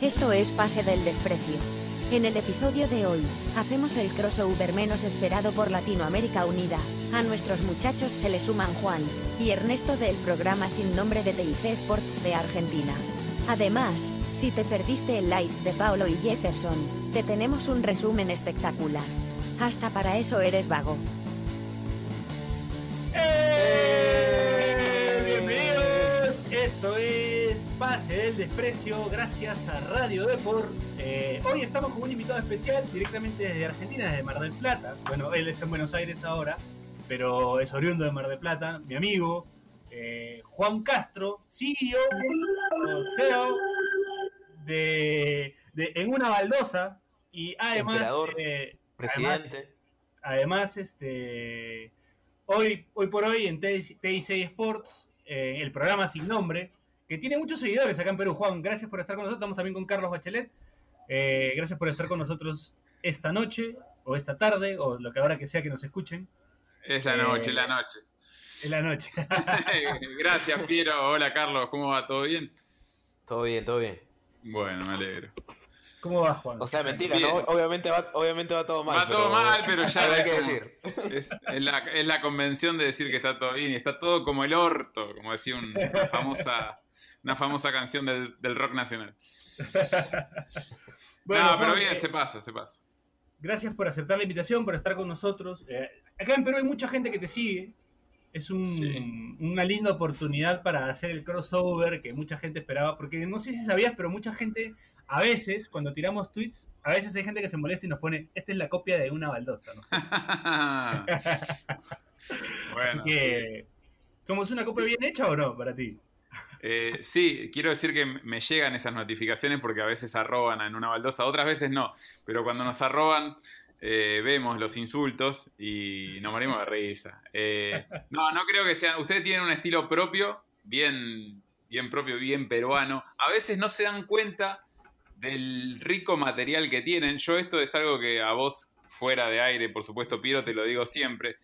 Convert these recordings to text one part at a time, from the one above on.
Esto es Pase del Desprecio. En el episodio de hoy, hacemos el crossover menos esperado por Latinoamérica Unida. A nuestros muchachos se le suman Juan y Ernesto del programa sin nombre de TIC Sports de Argentina. Además, si te perdiste el live de Paolo y Jefferson, te tenemos un resumen espectacular. Hasta para eso eres vago. Del Desprecio, gracias a Radio Deport. Eh, hoy estamos con un invitado especial directamente desde Argentina, desde Mar del Plata. Bueno, él está en Buenos Aires ahora, pero es oriundo de Mar del Plata, mi amigo eh, Juan Castro, CEO, o CEO de, de En una baldosa y además... Emperador, eh, Presidente. Además, este, hoy, hoy por hoy en TIC Sports, el programa sin nombre, que tiene muchos seguidores acá en Perú. Juan, gracias por estar con nosotros. Estamos también con Carlos Bachelet. Eh, gracias por estar con nosotros esta noche, o esta tarde, o lo que ahora que sea que nos escuchen. Es la Eh, noche, la noche. En la noche. Gracias, Piero. Hola, Carlos. ¿Cómo va? ¿Todo bien? Todo bien, todo bien. Bueno, me alegro. ¿Cómo va, Juan? O sea, mentira. ¿no? Obviamente va, obviamente va todo mal. va todo mal, pero ya hay es que decir. Es, es la, es la convención de decir que está todo bien y está todo como el orto, como decía un- una famosa, una famosa canción del, del rock nacional. Bueno, no, pero bien, eh, se pasa, se pasa. gracias por aceptar la invitación, por estar con nosotros. Eh, acá en Perú hay mucha gente que te sigue. Es un- Sí. una linda oportunidad para hacer el crossover que mucha gente esperaba. Porque no sé si sabías, pero mucha gente, a veces, cuando tiramos tweets, a veces hay gente que se molesta y nos pone, esta es la copia de una baldosa. ¿no? bueno, Así que, ¿somos una copia bien hecha o no para ti? Eh, sí, quiero decir que me llegan esas notificaciones porque a veces arroban en una baldosa, otras veces no, pero cuando nos arroban eh, vemos los insultos y nos morimos de risa. Eh, no, no creo que sean, ustedes tienen un estilo propio, bien, bien propio, bien peruano. A veces no se dan cuenta del rico material que tienen. Yo esto es algo que a vos fuera de aire, por supuesto, Piero, te lo digo siempre.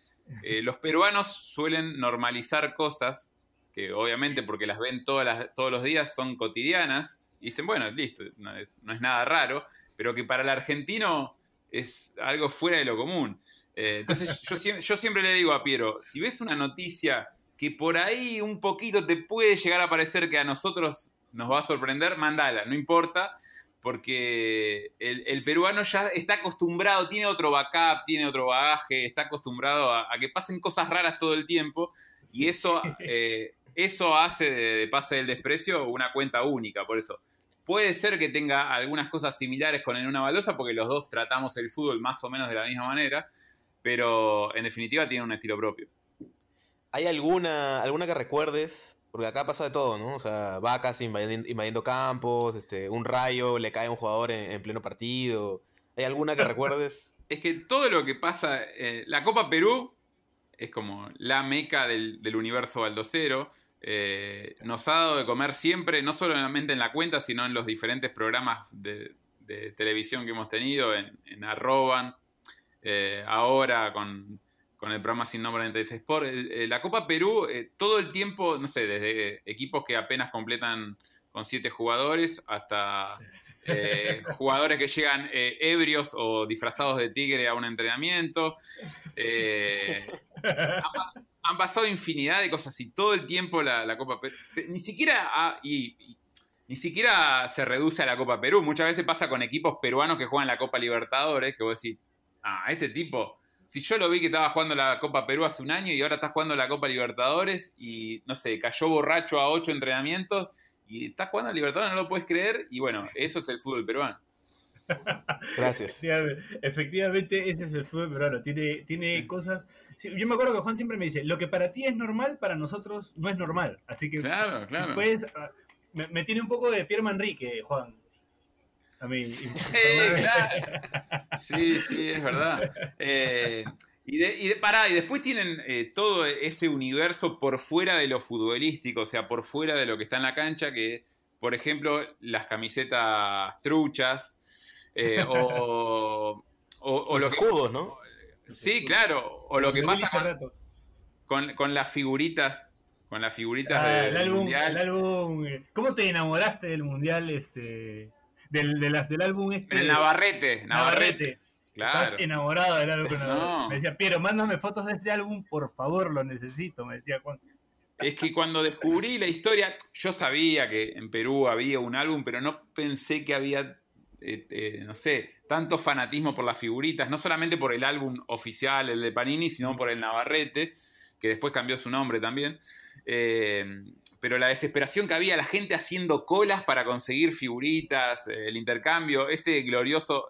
Eh, los peruanos suelen normalizar cosas que obviamente porque las ven todas las- todos los días son cotidianas, y dicen, bueno, listo, no es, no es nada raro, pero que para el argentino es algo fuera de lo común. Eh, entonces yo, siem- yo siempre le digo a Piero, si ves una noticia que por ahí un poquito te puede llegar a parecer que a nosotros nos va a sorprender, mandala, no importa, porque el, peruano ya está acostumbrado, tiene otro backup, tiene otro bagaje, está acostumbrado a, a que pasen cosas raras todo el tiempo, y eso, eh, eso hace de, de Pase del Desprecio una cuenta única, por eso. Puede ser que tenga algunas cosas similares con En una balosa, porque los dos tratamos el fútbol más o menos de la misma manera, pero en definitiva tiene un estilo propio. ¿Hay alguna, alguna que recuerdes? Porque acá pasa de todo, ¿no? O sea, vacas invadiendo, invadiendo campos, este, un rayo, le cae a un jugador en, en pleno partido. ¿Hay alguna que recuerdes? Es que todo lo que pasa, eh, la Copa Perú es como la meca del, del universo baldocero. Eh, nos ha dado de comer siempre, no solamente en la cuenta, sino en los diferentes programas de, de televisión que hemos tenido, en, en Arroban, eh, ahora con, con el programa sin nombre en TS Sport. El- eh, la Copa Perú, todo el tiempo, no sé, desde equipos que apenas completan con siete jugadores hasta eh, jugadores que llegan eh, ebrios o disfrazados de tigre a un entrenamiento. Eh, han pasado infinidad de cosas y todo el tiempo la, la Copa Perú. Ni siquiera, ha- y- y- ni siquiera se reduce a la Copa Perú. Muchas veces pasa con equipos peruanos que juegan la Copa Libertadores, que vos decís, ah, este tipo, si yo lo vi que estaba jugando la Copa Perú hace un año y ahora está jugando la Copa Libertadores y, no sé, cayó borracho a ocho entrenamientos y está jugando a Libertadores, no lo puedes creer. Y bueno, eso es el fútbol peruano. Gracias. Efectivamente, efectivamente, ese es el fútbol peruano. Tiene, tiene cosas. Sí, yo me acuerdo que Juan siempre me dice: Lo que para ti es normal, para nosotros no es normal. Así que Claro, claro. después, ah, me, me tiene un poco de Pierre Manrique, Juan. A mí. Eh, claro. Sí, sí, es verdad. Eh, y, de, y, de- pará, y después tienen eh, todo ese universo por fuera de lo futbolístico, o sea, por fuera de lo que está en la cancha, que, por ejemplo, las camisetas truchas, eh, o, o, o Los lo que... escudos, ¿no? Sí, claro, o lo que De pasa con, con, con las figuritas, con las figuritas Ah, del el álbum, mundial. el álbum, eh, ¿Cómo te enamoraste del mundial? Este, del, del álbum este. El Navarrete, Navarrete. Claro. Estás enamorado del álbum. Me decía, Piero, mándame fotos de este álbum, por favor, lo necesito, me decía Juan. Es que cuando descubrí la historia, yo sabía que en Perú había un álbum, pero no pensé que había, eh, eh, no sé, tanto fanatismo por las figuritas, no solamente por el álbum oficial, el de Panini, sino por el Navarrete, que después cambió su nombre también. Eh, pero la desesperación que había, la gente haciendo colas para conseguir figuritas, el intercambio, ese glorioso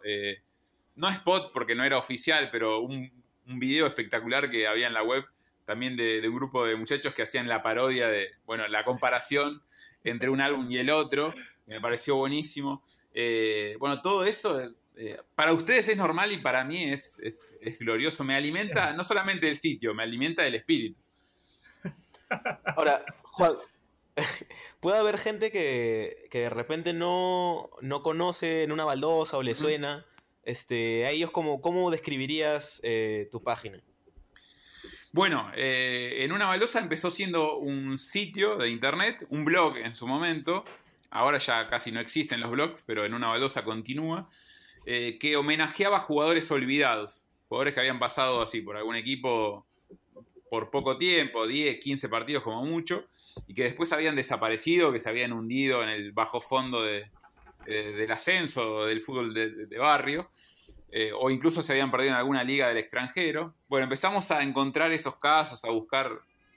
no spot porque no era oficial, pero un, video espectacular que había en la web también de, un grupo de muchachos que hacían la parodia de, bueno, la comparación entre un álbum y el otro, me pareció buenísimo. Eh, bueno, todo eso eh, para ustedes es normal y para mí es, es, glorioso. Me alimenta no solamente el sitio, me alimenta el espíritu. Ahora, Juan, puede haber gente que, de repente no, no conoce en una baldosa o le suena. Este, a ellos, ¿cómo, cómo describirías eh, tu página? Bueno, eh, en una baldosa empezó siendo un sitio de internet, un blog en su momento. Ahora ya casi no existen los blogs, pero en una baldosa continúa. Eh, que homenajeaba jugadores olvidados. Jugadores que habían pasado así por algún equipo por poco tiempo, 10, 15 partidos como mucho, y que después habían desaparecido, que se habían hundido en el bajo fondo de, del ascenso del fútbol de, barrio, eh, o incluso se habían perdido en alguna liga del extranjero. Bueno, empezamos a encontrar esos casos, a buscar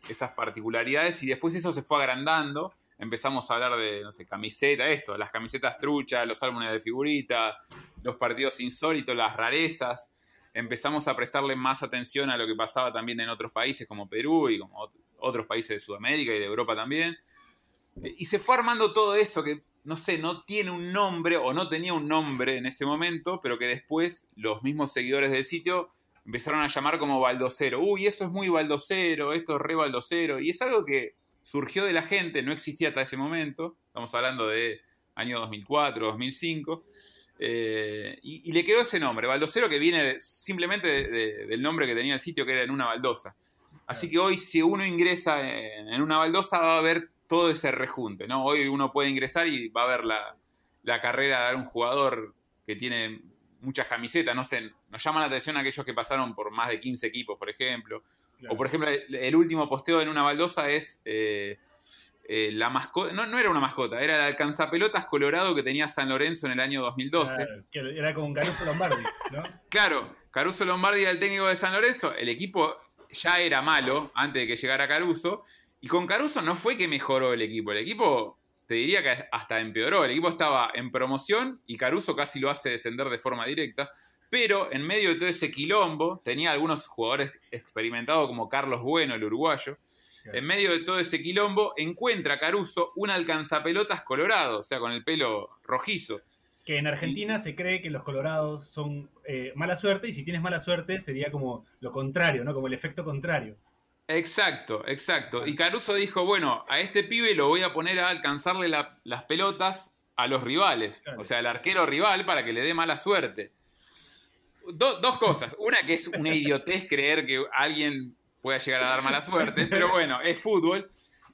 esas particularidades y después eso se fue agrandando. Empezamos a hablar de, no sé, camiseta, esto, las camisetas truchas, los álbumes de figuritas, los partidos insólitos, las rarezas. Empezamos a prestarle más atención a lo que pasaba también en otros países como Perú y como otros países de Sudamérica y de Europa también. Y se fue armando todo eso que no sé, no tiene un nombre o no tenía un nombre en ese momento, pero que después los mismos seguidores del sitio empezaron a llamar como baldocero. Uy, eso es muy baldocero, esto es re baldocero. Y es algo que surgió de la gente, no existía hasta ese momento. Estamos hablando de año 2004, 2005. Eh, y, le quedó ese nombre, baldocero, que viene simplemente del nombre que tenía el sitio, que era en una baldosa. Así que hoy, si uno ingresa en, en una baldosa, va a ver todo ese rejunte, ¿no? Hoy uno puede ingresar y va a ver la, carrera de un jugador que tiene muchas camisetas, no sé, nos llama la atención aquellos que pasaron por más de 15 equipos, por ejemplo. O por ejemplo, el, último posteo en una baldosa es eh, eh, la mascota, no, no era una mascota, era el alcanzapelotas colorado que tenía San Lorenzo en el año 2012. era como un Caruso Lombardi, ¿no? claro, Caruso Lombardi era el técnico de San Lorenzo, el equipo ya era malo antes de que llegara Caruso, y con Caruso no fue que mejoró el equipo, el equipo te diría que hasta empeoró, el equipo estaba en promoción y Caruso casi lo hace descender de forma directa, pero en medio de todo ese quilombo tenía algunos jugadores experimentados como Carlos Bueno, el uruguayo, en medio de todo ese quilombo encuentra Caruso un alcanzapelotas colorado, o sea, con el pelo rojizo. Que en Argentina se cree que los colorados son eh, mala suerte y si tienes mala suerte sería como lo contrario, ¿no? Como el efecto contrario. Exacto, exacto. Y Caruso dijo, bueno, a este pibe lo voy a poner a alcanzarle las pelotas a los rivales, o sea, al arquero rival para que le dé mala suerte. Dos cosas. Una que es una idiotez creer que alguien pueda llegar a dar mala suerte, pero bueno, es fútbol.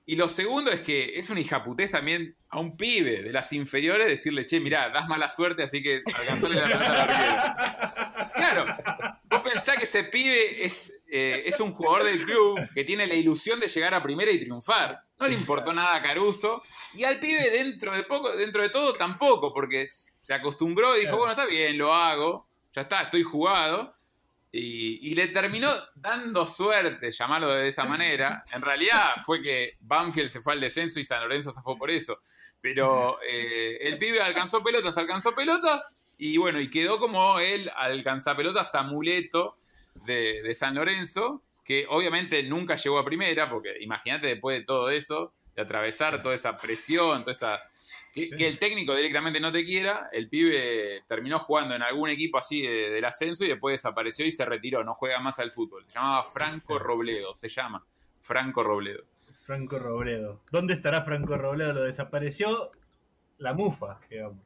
Y lo segundo es que es una hijaputés también a un pibe de las inferiores decirle, che, mirá, das mala suerte, así que alcanzarle la pelota al. Claro, vos pensás que ese pibe es eh, es un jugador del club que tiene la ilusión de llegar a primera y triunfar. No le importó nada a Caruso. Y al pibe dentro de poco, dentro de todo tampoco, porque se acostumbró y dijo, bueno, está bien, lo hago, ya está, estoy jugado. Y, le terminó dando suerte, llamarlo de esa manera. En realidad fue que Banfield se fue al descenso y San Lorenzo se fue por eso. Pero eh, el pibe alcanzó pelotas, alcanzó pelotas, y bueno, y quedó como el alcanzapelotas amuleto de, San Lorenzo, que obviamente nunca llegó a primera, porque imagínate después de todo eso, de atravesar toda esa presión, toda esa... Que, el técnico directamente no te quiera, el pibe terminó jugando en algún equipo así del ascenso y después desapareció y se retiró, no juega más al fútbol. Se llamaba Franco Robledo, se llama Franco Robledo. Franco Robledo. ¿Dónde estará Franco Robledo? Lo desapareció la mufa, digamos.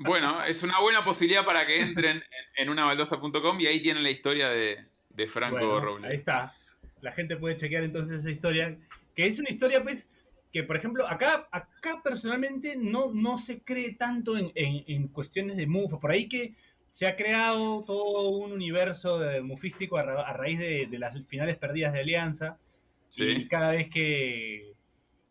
Bueno, es una buena posibilidad para que entren en, en unabaldosa.com y ahí tienen la historia de, de Franco Robledo. Ahí está. La gente puede chequear entonces esa historia, que es una historia, pues, que, por ejemplo, acá, acá personalmente no, no se cree tanto en, en, cuestiones de mufa. Por ahí que se ha creado todo un universo de mufístico a, raíz de, las finales perdidas de Alianza. Y cada vez que,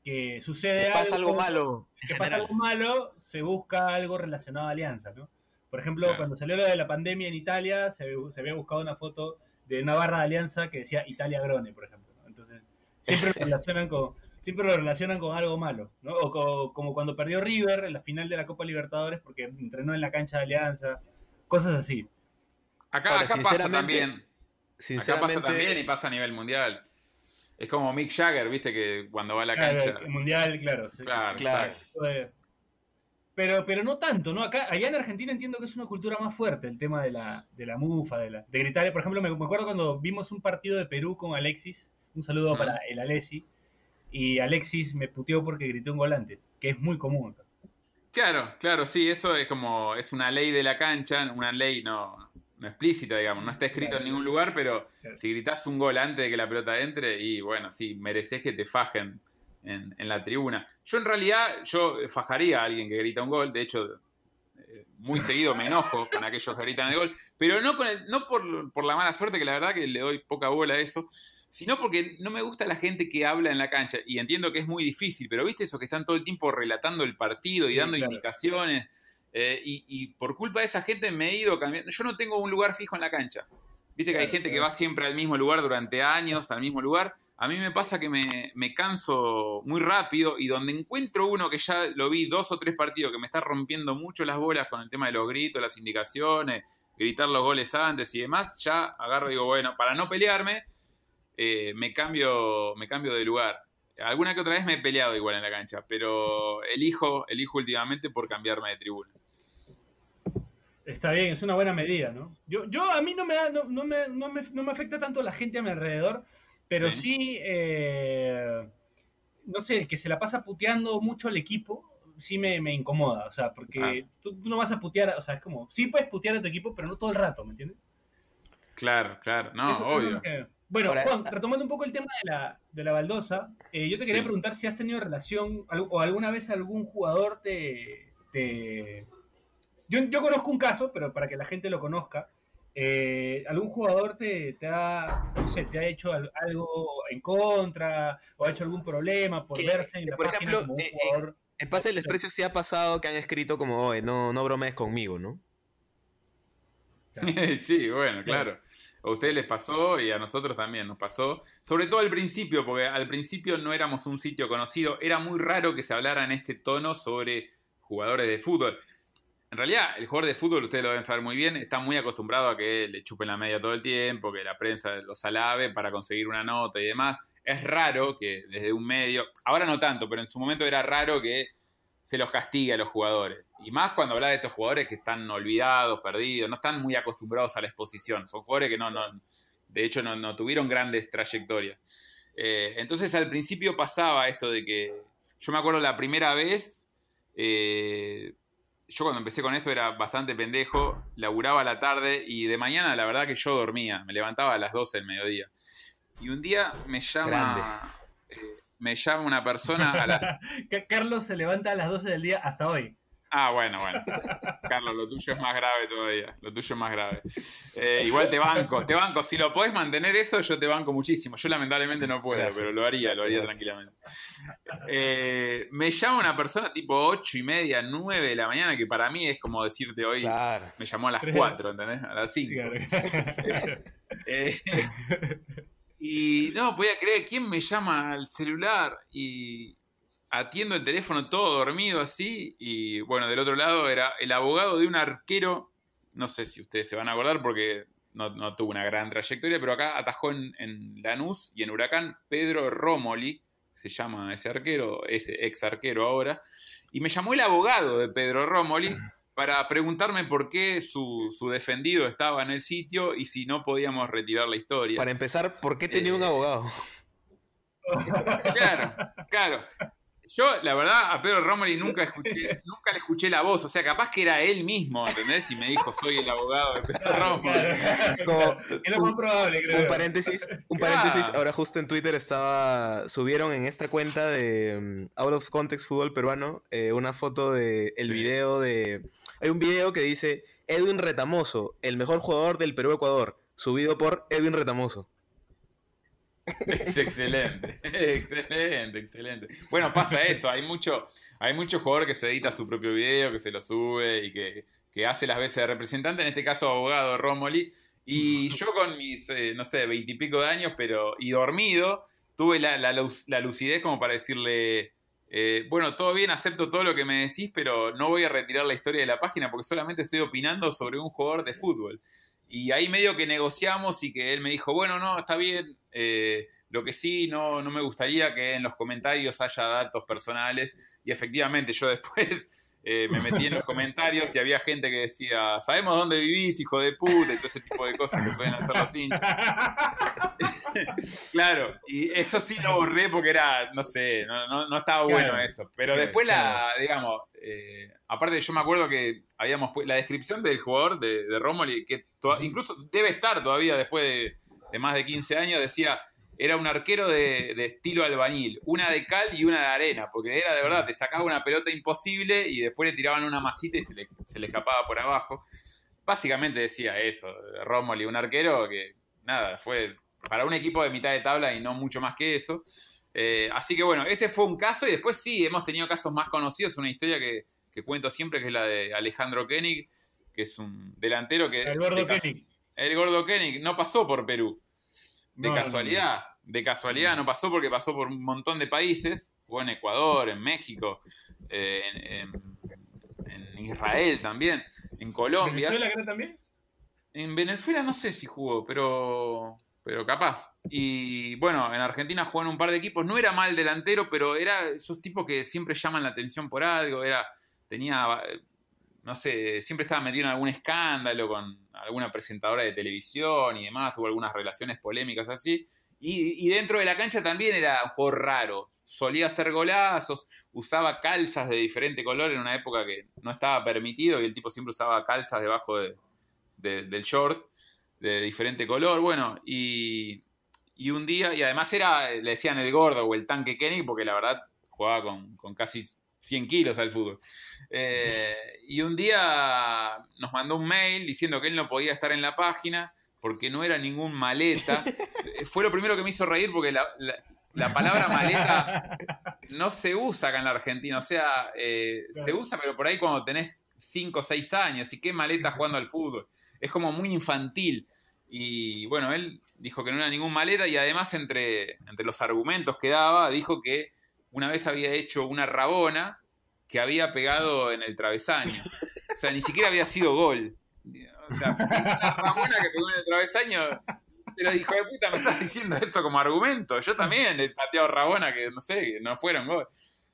que sucede pasa algo, malo, que pasa algo malo, se busca algo relacionado a Alianza, ¿no? Por ejemplo, cuando salió lo de la pandemia en Italia, se, se, había buscado una foto de una barra de Alianza que decía Italia Grone, por ejemplo. Entonces, siempre lo relacionan con, siempre lo relacionan con algo malo, ¿no? O como cuando perdió River en la final de la Copa Libertadores porque entrenó en la cancha de Alianza, cosas así. Acá, acá pasa también. Sinceramente, acá pasa también y pasa a nivel mundial. Es como Mick Jagger, viste, que cuando va a la cancha. El mundial, claro. claro, claro. Pero, pero no tanto, ¿no? Acá, allá en Argentina entiendo que es una cultura más fuerte el tema de la, de la mufa, de, la, de gritar. Por ejemplo, me, acuerdo cuando vimos un partido de Perú con Alexis, un saludo para el Alessi, y Alexis me puteó porque gritó un volante, que es muy común. Claro, claro, sí, eso es como, es una ley de la cancha, una ley no, no explícita, digamos, no está escrito en ningún lugar, pero si gritas un gol antes de que la pelota entre, y bueno, sí, mereces que te fajen en, la tribuna. Yo en realidad, yo fajaría a alguien que grita un gol, de hecho, eh, muy seguido me enojo con aquellos que gritan el gol, pero no, con el, no por, por la mala suerte, que la verdad que le doy poca bola a eso, sino porque no me gusta la gente que habla en la cancha, y entiendo que es muy difícil, pero viste eso que están todo el tiempo relatando el partido y dando indicaciones eh, y, por culpa de esa gente me he ido cambiando. Yo no tengo un lugar fijo en la cancha. Viste que hay gente que va siempre al mismo lugar durante años, al mismo lugar. A mí me pasa que me, canso muy rápido y donde encuentro uno que ya lo vi dos o tres partidos que me está rompiendo mucho las bolas con el tema de los gritos, las indicaciones, gritar los goles antes y demás, ya agarro y digo, bueno, para no pelearme, eh, me, cambio, me cambio de lugar. Alguna que otra vez me he peleado igual en la cancha, pero elijo, elijo últimamente por cambiarme de tribuna. Está bien, es una buena medida, ¿no? Yo, yo a mí no me, da, no, no, me, no, me, no me afecta tanto la gente a mi alrededor, pero sí, eh, no sé, el que se la pasa puteando mucho al equipo, sí me, me incomoda, o sea, porque ah. tú, no vas a putear, o sea, es como, sí puedes putear a tu equipo, pero no todo el rato, ¿me entiendes? Claro, claro, no, obvio. Bueno, Juan, retomando un poco el tema de la, de la baldosa, eh, yo te quería preguntar si has tenido relación o alguna vez algún jugador te, te yo, conozco un caso, pero para que la gente lo conozca, eh, ¿algún jugador te, ha, no sé, te ha hecho algo en contra o ha hecho algún problema por verse en la por ejemplo, como un eh, jugador? En Pase del Desprecio sí ha pasado que han escrito como, oye, no, no bromees conmigo, ¿no? sí, bueno, claro. A ustedes les pasó y a nosotros también nos pasó. Sobre todo al principio, porque al principio no éramos un sitio conocido. Era muy raro que se hablara en este tono sobre jugadores de fútbol. En realidad, el jugador de fútbol, ustedes lo deben saber muy bien, está muy acostumbrado a que le chupen la media todo el tiempo, que la prensa los alabe para conseguir una nota y demás. Es raro que desde un medio, ahora no tanto, pero en su momento era raro que se los castigue a los jugadores. Y más cuando habla de estos jugadores que están olvidados, perdidos, no están muy acostumbrados a la exposición. Son jugadores que no, no de hecho, no, tuvieron grandes trayectorias. Eh, entonces al principio pasaba esto de que, yo me acuerdo la primera vez, eh, yo cuando empecé con esto era bastante pendejo, laburaba a la tarde y de mañana la verdad que yo dormía, me levantaba a las 12 del mediodía. Y un día me llama, me llama una persona a las... Carlos se levanta a las 12 del día hasta hoy. Ah, bueno, bueno. Carlos, lo tuyo es más grave todavía. Lo tuyo es más grave. Eh, igual te banco, te banco. Si lo podés mantener eso, yo te banco muchísimo. Yo lamentablemente no puedo, pero lo haría, lo haría tranquilamente. Eh, me llama una persona tipo 8 y media, 9 de la mañana, que para mí es como decirte hoy, me llamó a las 4, ¿entendés? A las 5. Eh, y no podía creer quién me llama al celular y atiendo el teléfono todo dormido así y bueno, del otro lado era el abogado de un arquero, no sé si ustedes se van a acordar porque no, tuvo una gran trayectoria, pero acá atajó en, Lanús y en Huracán Pedro Romoli, se llama ese arquero, ese ex arquero ahora, y me llamó el abogado de Pedro Romoli para preguntarme por qué su, defendido estaba en el sitio y si no podíamos retirar la historia. Para empezar, ¿por qué tenía un eh, abogado? Claro, claro yo, la verdad, a Pedro Romoli nunca, escuché, nunca le escuché la voz. O sea, capaz que era él mismo, ¿entendés? Y me dijo, soy el abogado de Pedro Romoli. es lo más probable, creo. Un paréntesis, un paréntesis. Ahora justo en Twitter estaba, subieron en esta cuenta de um, Out of Context Fútbol Peruano eh, una foto de el video de... Hay un video que dice Edwin Retamoso, el mejor jugador del Perú-Ecuador, subido por Edwin Retamoso. Es excelente, excelente, excelente. Bueno, pasa eso, hay mucho, hay mucho jugador que se edita su propio video, que se lo sube y que, hace las veces de representante, en este caso abogado Romoli, y yo con mis, eh, no sé, veintipico de años, pero, y dormido, tuve la, la, lucidez como para decirle, eh, bueno, todo bien, acepto todo lo que me decís, pero no voy a retirar la historia de la página porque solamente estoy opinando sobre un jugador de fútbol. Y ahí medio que negociamos y que él me dijo, bueno, no, está bien, eh, lo que sí, no, no me gustaría que en los comentarios haya datos personales. Y efectivamente, yo después eh, me metí en los comentarios y había gente que decía, sabemos dónde vivís, hijo de puta, y todo ese tipo de cosas que suelen hacer los hinchas. claro, y eso sí lo borré porque era, no sé, no, no, estaba bueno eso. Pero después la, digamos, eh, aparte yo me acuerdo que habíamos la descripción del jugador de, de Romoli, que incluso debe estar todavía después de, más de 15 años, decía, era un arquero de, estilo albañil, una de cal y una de arena, porque era de verdad, te sacaba una pelota imposible y después le tiraban una masita y se le, se le escapaba por abajo. Básicamente decía eso, Romoli, un arquero que, nada, fue para un equipo de mitad de tabla y no mucho más que eso. Eh, así que bueno, ese fue un caso y después sí, hemos tenido casos más conocidos, una historia que, cuento siempre que es la de Alejandro Koenig, que es un delantero que... El gordo Koenig. El gordo Koenig no pasó por Perú. De casualidad, de casualidad no pasó porque pasó por un montón de países, jugó en Ecuador, en México, eh, en, Israel también, en Colombia. ¿En Venezuela también? En Venezuela no sé si jugó, pero pero capaz. Y bueno, en Argentina jugó en un par de equipos. No era mal delantero, pero era esos tipos que siempre llaman la atención por algo. Era, tenía, no sé, siempre estaba metido en algún escándalo con alguna presentadora de televisión y demás. Tuvo algunas relaciones polémicas así. Y, dentro de la cancha también era un juego raro. Solía hacer golazos, usaba calzas de diferente color en una época que no estaba permitido y el tipo siempre usaba calzas debajo del short de diferente color, bueno, y, un día, y además era, le decían el gordo o el tanque Kenny, porque la verdad jugaba con, casi 100 kilos al fútbol. Eh, y un día nos mandó un mail diciendo que él no podía estar en la página porque no era ningún maleta. Fue lo primero que me hizo reír porque la, palabra maleta no se usa acá en la Argentina. O sea, eh, se usa, pero por ahí cuando tenés 5 o 6 años. ¿Y qué maleta jugando al fútbol? es como muy infantil. Y bueno, él dijo que no era ningún maleta y además entre, entre los argumentos que daba, dijo que una vez había hecho una rabona que había pegado en el travesaño. O sea, ni siquiera había sido gol. O sea, una rabona que pegó en el travesaño. Pero dijo, de puta, me estás diciendo eso como argumento. Yo también he pateado rabona que, no sé, no fueron gol.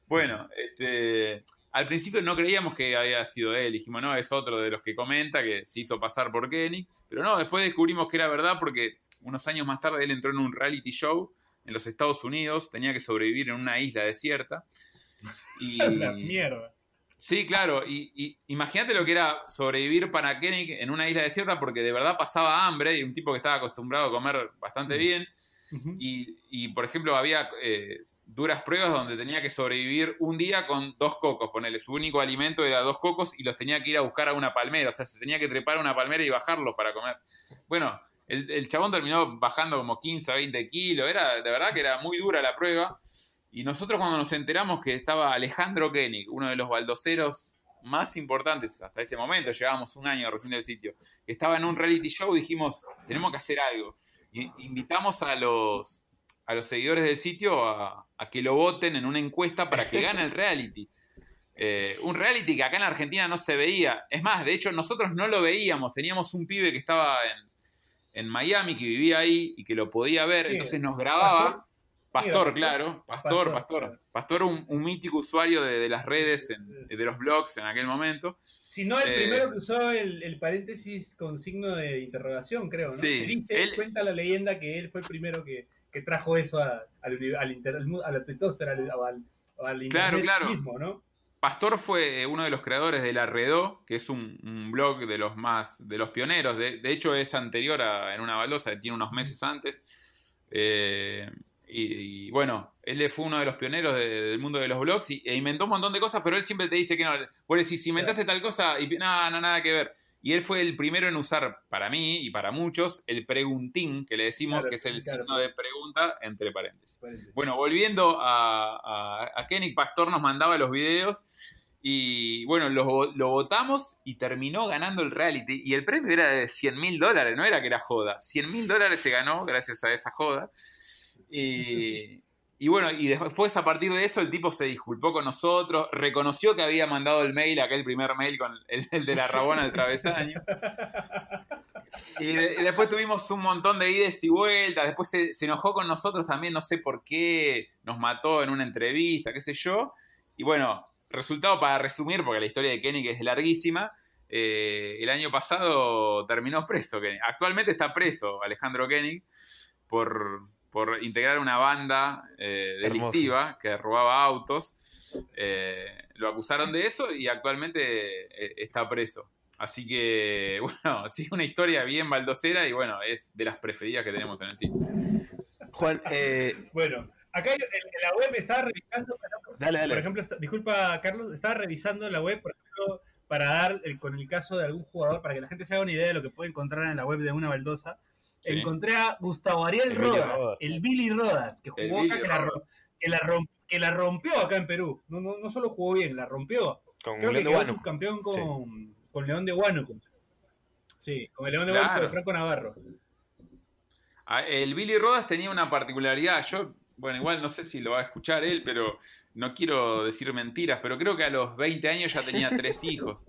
Bueno, este, al principio no creíamos que había sido él, dijimos, no, es otro de los que comenta que se hizo pasar por Kenny, pero no, después descubrimos que era verdad porque unos años más tarde él entró en un reality show en los Estados Unidos, tenía que sobrevivir en una isla desierta. Y... La mierda. Sí, claro, y, imagínate lo que era sobrevivir para Kenny en una isla desierta porque de verdad pasaba hambre y un tipo que estaba acostumbrado a comer bastante bien. y, por ejemplo, había eh, duras pruebas donde tenía que sobrevivir un día con dos cocos, ponele, su único alimento era dos cocos y los tenía que ir a buscar a una palmera, o sea, se tenía que trepar a una palmera y bajarlos para comer. Bueno, el, chabón terminó bajando como 15, 20 kilos, era de verdad que era muy dura la prueba. Y nosotros cuando nos enteramos que estaba Alejandro Koenig, uno de los baldoceros más importantes hasta ese momento, llevábamos un año recién del sitio, estaba en un reality show, dijimos, tenemos que hacer algo. Y invitamos a los, a los seguidores del sitio a, que lo voten en una encuesta para que gane el reality. Eh, un reality que acá en la Argentina no se veía. Es más, de hecho, nosotros no lo veíamos. Teníamos un pibe que estaba en, Miami, que vivía ahí y que lo podía ver, entonces nos grababa. Pastor, claro, Pastor, Pastor. Pastor, un, mítico usuario de, las redes, de los blogs en aquel momento. Si no, el primero eh, que usó el, paréntesis con signo de interrogación, creo, ¿no? Sí, él, cuenta la leyenda que él fue el primero que, que trajo eso a, al, al, a la al Claro, internet claro. mismo, ¿no? Pastor fue uno de los creadores de La Redó, que es un, un blog de los más, de los pioneros. De, de hecho, es anterior a En una baldosa, tiene unos meses antes. Eh, y, y, bueno, él fue uno de los pioneros de- del mundo de los blogs y, e inventó un montón de cosas, pero él siempre te dice que no. Vos decís, si inventaste tal cosa, y no, no, nada que ver. Y él fue el primero en usar, para mí y para muchos, el preguntín, que le decimos Claro, que es el claro. signo de pregunta entre paréntesis. Paréntesis. Bueno, volviendo a, a, a Kenny Pastor nos mandaba los videos y bueno, lo, lo votamos y terminó ganando el reality y el premio era de 100 mil dólares, no era que era joda, 100 mil dólares se ganó gracias a esa joda y, y bueno, y después a partir de eso el tipo se disculpó con nosotros, reconoció que había mandado el mail, aquel primer mail con el, de la rabona del travesaño. Y, de- y después tuvimos un montón de idas y vueltas. Después se, enojó con nosotros también, no sé por qué. Nos mató en una entrevista, qué sé yo. Y bueno, resultado para resumir, porque la historia de Kenny es larguísima. eh, el año pasado terminó preso. Actualmente está preso Alejandro Kenny por, por integrar una banda eh, Hermoso. delictiva que robaba autos. Eh, lo acusaron de eso y actualmente eh, está preso. Así que, bueno, sí, una historia bien baldosera y bueno, es de las preferidas que tenemos en el sitio. Juan, eh, Bueno, acá en, en la web estaba revisando, dale, dale. por ejemplo, está- disculpa Carlos, estaba revisando la web, por ejemplo, para dar el- con el caso de algún jugador, para que la gente se haga una idea de lo que puede encontrar en la web de una baldosa. Sí. Encontré a Gustavo Ariel El Rodas, Rodas. el Billy Rodas, que jugó acá, que la, que, la rom- que la rompió acá en Perú. No, no, no solo jugó bien, la rompió. Con Creo que de quedó Huánuco. subcampeón con, con León de Huánuco. Sí, con el León de Claro. Huánuco de Franco Navarro. Ah, El Billy Rodas tenía una particularidad. Yo, bueno, igual no sé si lo va a escuchar él, pero no quiero decir mentiras, pero creo que a los 20 años ya tenía tres hijos.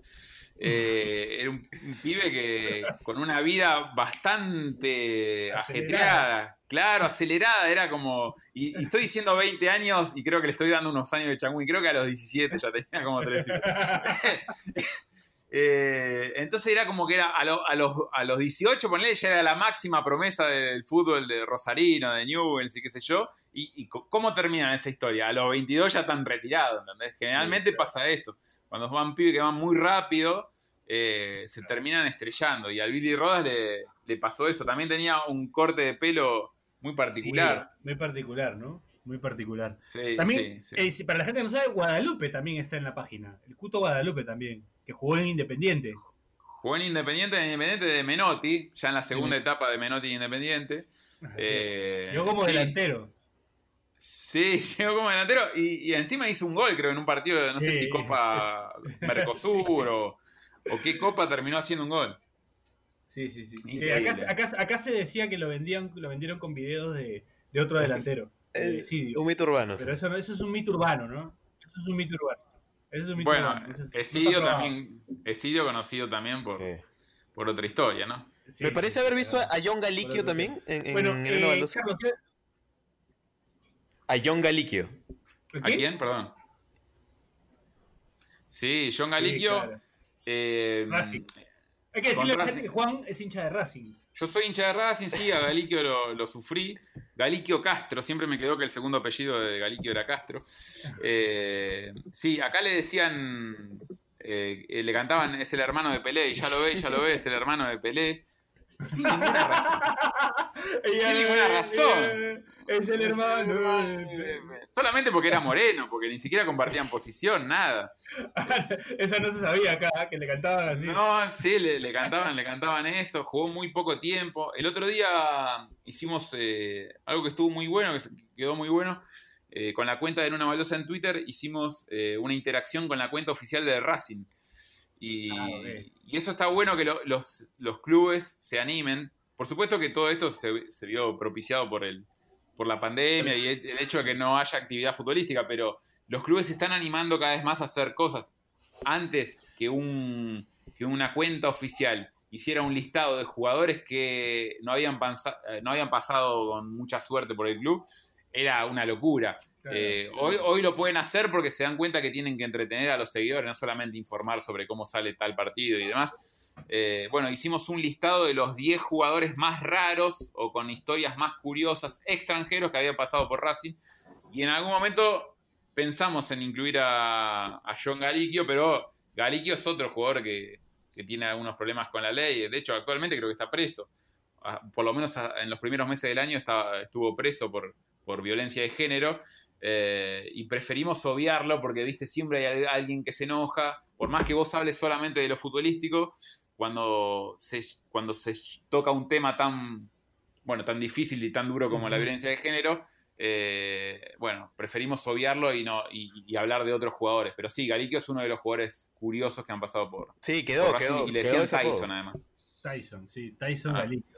Eh, era un, un pibe que con una vida bastante Acelerada. ajetreada, claro, acelerada, era como, y, y estoy diciendo 20 años y creo que le estoy dando unos años de changüí, creo que a los 17 ya tenía como tres hijos. Eh, entonces era como que era a, lo- a los, a los 18, ponele, ya era la máxima promesa del fútbol de Rosarino, de Newell's y qué sé yo. ¿Y, y cómo terminan esa historia? A los 22 ya están retirados, ¿entendés? Generalmente pasa eso. Cuando van pibes que van muy rápido, eh, se terminan estrellando. Y al Billy Rodas le, le pasó eso. También tenía un corte de pelo muy particular. Sí, muy particular, ¿no? Muy particular. Sí, También, sí, eh, para la gente que no sabe, Guadalupe también está en la página. El Cuto Guadalupe también, que jugó en Independiente. Jugó en Independiente, en Independiente de Menotti, ya en la segunda etapa de Menotti Independiente. Eh, Yo como sí. delantero. Sí, llegó como delantero y, y encima hizo un gol, creo, en un partido de no sé si Copa Mercosur o, o qué Copa terminó haciendo un gol. Sí, sí, sí. Eh, acá, acá, acá se decía que lo vendían, lo vendieron con videos de, de otro delantero. Eh, de Esidio. un mito urbano. sí. Pero eso, no- eso es un mito urbano, ¿no? Eso es un mito urbano. Eso es un mito Bueno, urbano. Eso es- Esidio también, Esidio conocido también por, Sí. por otra historia, ¿no? Sí, Me parece sí, haber visto a claro. a John otro también en, en Bueno, eh, Baldosa. Carlos, ¿qué- A John Galiquio. ¿qué? ¿A quién? Perdón. Sí, John Sí, claro. eh, Racing. Hay que decirle a la Con gente que Juan es hincha de Racing. Yo soy hincha de Racing, sí, a Galiquio lo, lo sufrí. Galiquio Castro, siempre me quedó que el segundo apellido de Galiquio era Castro. Eh, sí, acá le decían, eh, le cantaban, es el hermano de Pelé, y ya lo ve, ya lo ve, es el hermano de Pelé. Sin ninguna razón. Ella- ninguna razón. Es el hermano. Solamente porque era moreno, porque ni siquiera compartían posición, nada. Esa no se sabía acá, que le cantaban así. No, sí, le, le cantaban, le cantaban eso, jugó muy poco tiempo. El otro día hicimos eh, algo que estuvo muy bueno, que quedó muy bueno. eh, con la cuenta de una baldosa en Twitter hicimos eh, una interacción con la cuenta oficial de Racing. Y, Ah, y eso está bueno que lo- los, los clubes se animen. Por supuesto que todo esto se, se vio propiciado por el por la pandemia y el, hecho de que no haya actividad futbolística, pero los clubes se están animando cada vez más a hacer cosas. Antes que, un, que una cuenta oficial hiciera un listado de jugadores que no habían, eh, no habían pasado con mucha suerte por el club, era una locura. Claro. Eh, hoy, hoy lo pueden hacer porque se dan cuenta que tienen que entretener a los seguidores, no solamente informar sobre cómo sale tal partido y demás. Eh, bueno, hicimos un listado de los 10 jugadores más raros o con historias más curiosas extranjeros que habían pasado por Racing. Y en algún momento pensamos en incluir a, a John Galicchio, pero Galicchio es otro jugador que, que tiene algunos problemas con la ley. De hecho, actualmente creo que está preso. Ah, Por lo menos en los primeros meses del año estaba, estuvo preso por, por violencia de género. eh, y preferimos obviarlo porque, viste, siempre hay alguien que se enoja. Por más que vos hables solamente de lo futbolístico, cuando se, cuando se toca un tema tan, bueno, tan difícil y tan duro como la violencia de género, eh, bueno, preferimos obviarlo y, no, y, y hablar de otros jugadores. Pero sí, Galicchio es uno de los jugadores curiosos que han pasado por, Sí, quedó, por quedó. y le quedó decían. Tyson además. Tyson, sí, Tyson Ah. Galicchio.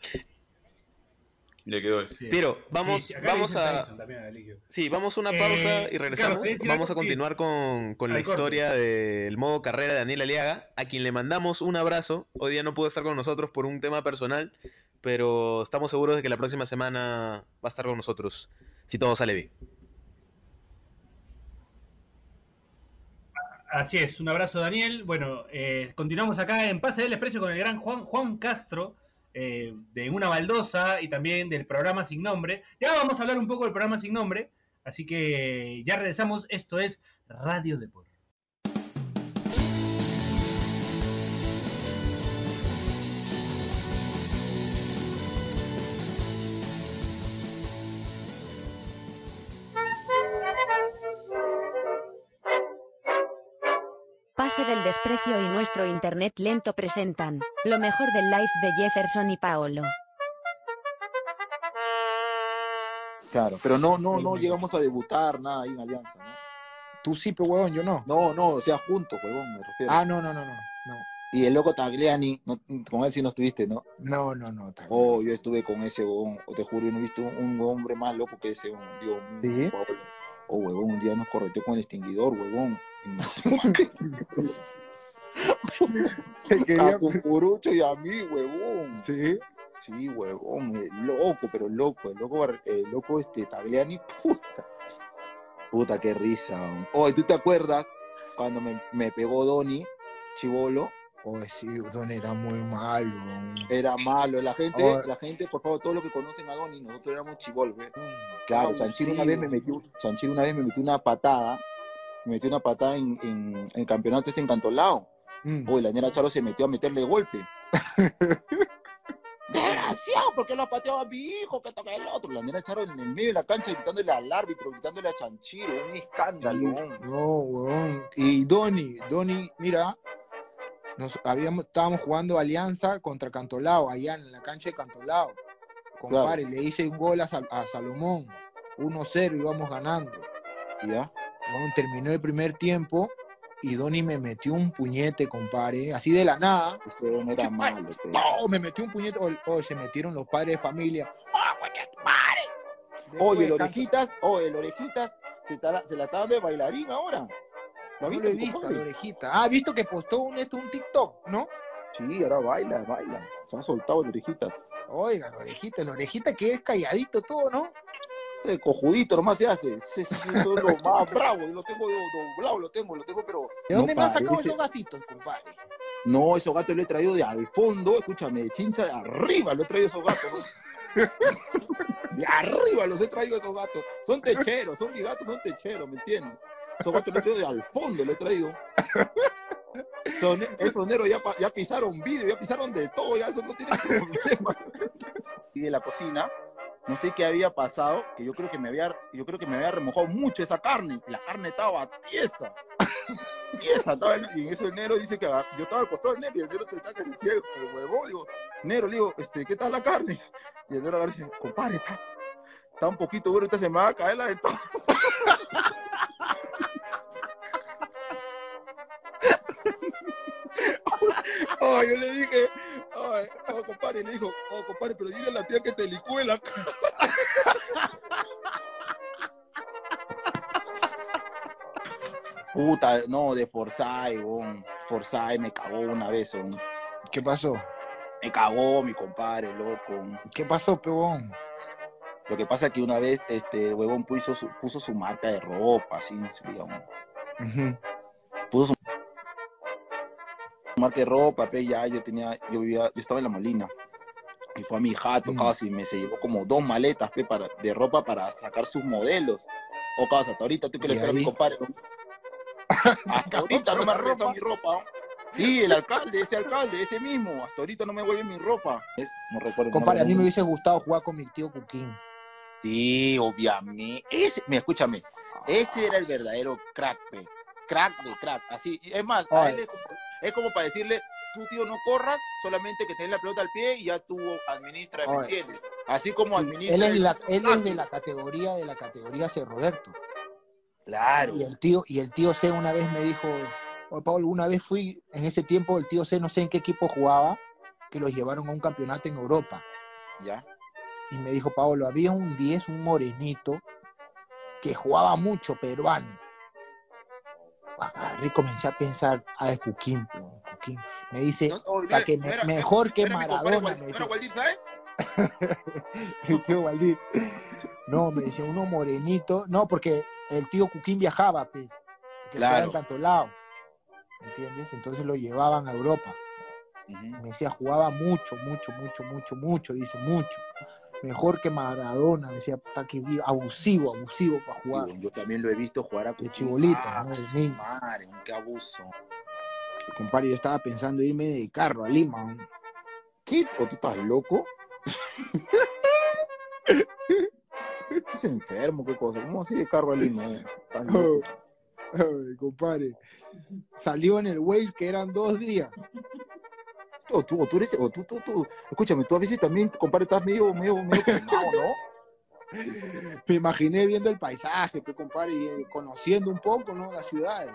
Le quedó ese. Pero vamos, Sí, vamos a. También. Sí, vamos a una Eh, pausa y regresamos. Vamos a continuar con, con la corte. historia del modo carrera de Daniel Aliaga, a quien le mandamos un abrazo. Hoy día no pudo estar con nosotros por un tema personal, pero estamos seguros de que la próxima semana va a estar con nosotros, si todo sale bien. Así es, un abrazo Daniel. Bueno, eh, continuamos acá en Pase del Expreso con el gran Juan, Juan Castro, eh, de Una Baldosa y también del programa Sin Nombre. Ya vamos a hablar un poco del programa Sin Nombre, así que ya regresamos. Esto es Radio Deport. Del desprecio y nuestro internet lento presentan lo mejor del live de Jefferson y Paolo. Claro, pero no, no, no llegamos a debutar nada ahí en Alianza, ¿no? Tú sí, pero huevón, yo no. No, no, o sea, juntos, huevón, me refiero. Ah, no, no, no, no. No, Y el loco Tagliani, no- con él sí no estuviste, ¿no? no, no, no. tal- Oh, yo estuve con ese huevón, te juro, yo no he visto un hombre más loco que ese huevón, Dios mío. ¿Sí? Paolo. Oh, huevón, un día nos correteó con el extinguidor, huevón. A Cucurucho y a mí, huevón. Sí. Sí, huevón, el loco, pero loco, el loco, el loco este Tagliani, puta. Puta, qué risa. huevón. Oh, ¿y tú te acuerdas cuando me, me pegó Donny, chivolo? Oye, sí, Don era muy malo. Era malo. La gente, Oh. la gente, por favor, todos los que conocen a Donny, nosotros éramos chivolos, ¿ve? Mm, Claro, Chanchiro una vez me metió, Chanchiro una vez me metió una patada, me metió una patada en, en, en el campeonato este encantolado. Mm. Uy, la nera Charo se metió a meterle golpe. Desgraciado, ¿por qué lo pateó a mi hijo? Que toca el otro. La nera Charo en el medio de la cancha gritándole al árbitro, gritándole a Chanchiro, un escándalo. No, huevón. Y Donny, Donny, mira, nos habíamos, estábamos jugando Alianza contra Cantolao, allá en la cancha de Cantolao. Compadre, le hice un gol a, Sal- a Salomón. 1-0 íbamos ganando. ¿Ya? Huevón, terminó el primer tiempo y Donny me metió un puñete, compadre, así de la nada. Ese no era malo. ¡Oh! Me metió un puñete. Oh, oh, se metieron los padres de familia. ¡Oh, tu madre! Oye, el orejitas, oye, el orejitas se, la está dando de bailarín ahora. ¿Lo No lo he visto, la orejita. Ah, visto que postó un, esto, un TikTok, ¿no? Sí, ahora baila, baila. Se ha soltado el orejitas. Oiga, la orejita, la orejita que es calladito todo, ¿no? Ese cojudito nomás se hace. Ese, ese- ese es lo más bravo. Lo tengo do- doblado, lo tengo, lo tengo, pero. ¿De no dónde me has sacado esos gatitos, compadre? No, esos gatos lo he traído de al fondo, escúchame, de chincha de arriba lo he traído esos gatos. ¿no? De arriba los he traído esos gatos. Son techeros, son mis gatos, son techeros, ¿me entiendes? Esos gatos los he de al fondo, lo he traído. Esos, ne- esos neros ya, ya pisaron vidrio, ya pisaron de todo, ya eso no tiene problema. Y de la cocina, no sé qué había pasado, que yo creo que me había, yo creo que me había remojado mucho esa carne, la carne estaba tiesa. Tiesa, estaba y en eso el negro dice que ah, yo estaba al costado del negro y el negro te está que se el huevón, negro, le digo, este, ¿qué tal la carne? Y el y dice, compadre, está, está un poquito duro, ahorita se me va a caer la de todo. Oh, yo le dije, ay, oh, compadre, le dijo, oh, compadre, pero dile a la tía que te licúe la cara. Puta, no, de Forsyth, weón. Forsyth me cagó una vez, weón. ¿Qué pasó? Me cagó mi compadre, loco. ¿Qué pasó, pebón? Lo que pasa es que una vez, este, el huevón puso su, puso su marca de ropa, así, digamos. Ujú. Puso su marca de ropa, pero ya yo tenía, yo vivía, yo estaba en la Molina. Y fue a mi jato Mm. casi, me se llevó como dos maletas pe, para, de ropa para sacar sus modelos. O casa, hasta ahorita estoy que le ¿Y espero a mi compadre. Hasta ahorita no me ha regresado mi ropa. Sí, el alcalde, ese alcalde, ese mismo. Hasta ahorita no me vuelve mi ropa. Es- no recuerdo. Compadre, a mí me hubiese gustado jugar con mi tío Cuquín. Sí, obviamente. Ese, mira, escúchame. Ese era el verdadero crack, pe. Crack de crack. Así. Es más, a Ay. él es, como, para decirle, tú, tío, no corras, solamente que tenés la pelota al pie y ya tú administras, ¿me entiendes? Así como Sí, administra. él es, la, él es de la categoría de la categoría C. Roberto. Claro. Y el tío, y el tío C una vez me dijo, "Oye, Pablo, una vez fui, en ese tiempo el tío C no sé en qué equipo jugaba, que los llevaron a un campeonato en Europa. Ya. Y me dijo, Pablo, había un 10, un morenito, que jugaba mucho peruano. Agarré y comencé a pensar, ah, es Cuquín. Me dice, No, "Pa' que no me- era- mejor que era mi compadre Maradona. Me ¿No dice. Waldir Sáez? el tío Valdir. No, me decía uno morenito. No, porque el tío Cuquín viajaba, pues. Porque Claro. estaba en tanto lado. ¿Entiendes? Entonces lo llevaban a Europa. Ujú. Me decía, jugaba mucho, mucho, mucho, mucho, mucho. Dice, mucho. Mejor que Maradona. Decía, puta, que vi- abusivo, abusivo para jugar. Yo, yo también lo he visto jugar a De chibolito, Ah, ¿no? Madre, qué abuso. Compadre, yo estaba pensando irme de carro a Lima. ¿Qué? ¿O tú estás loco? es enfermo, qué cosa. ¿Cómo así de carro a Lima? eh? Ay, compadre. Salió en el Waze que eran dos días. O tú, o tú eres, o tú, tú, tú. Escúchame, tú a veces también, compadre, estás medio, medio, medio quemado, ¿no? me imaginé viendo el paisaje, pues, compadre, y eh, conociendo un poco, ¿no? Las ciudades.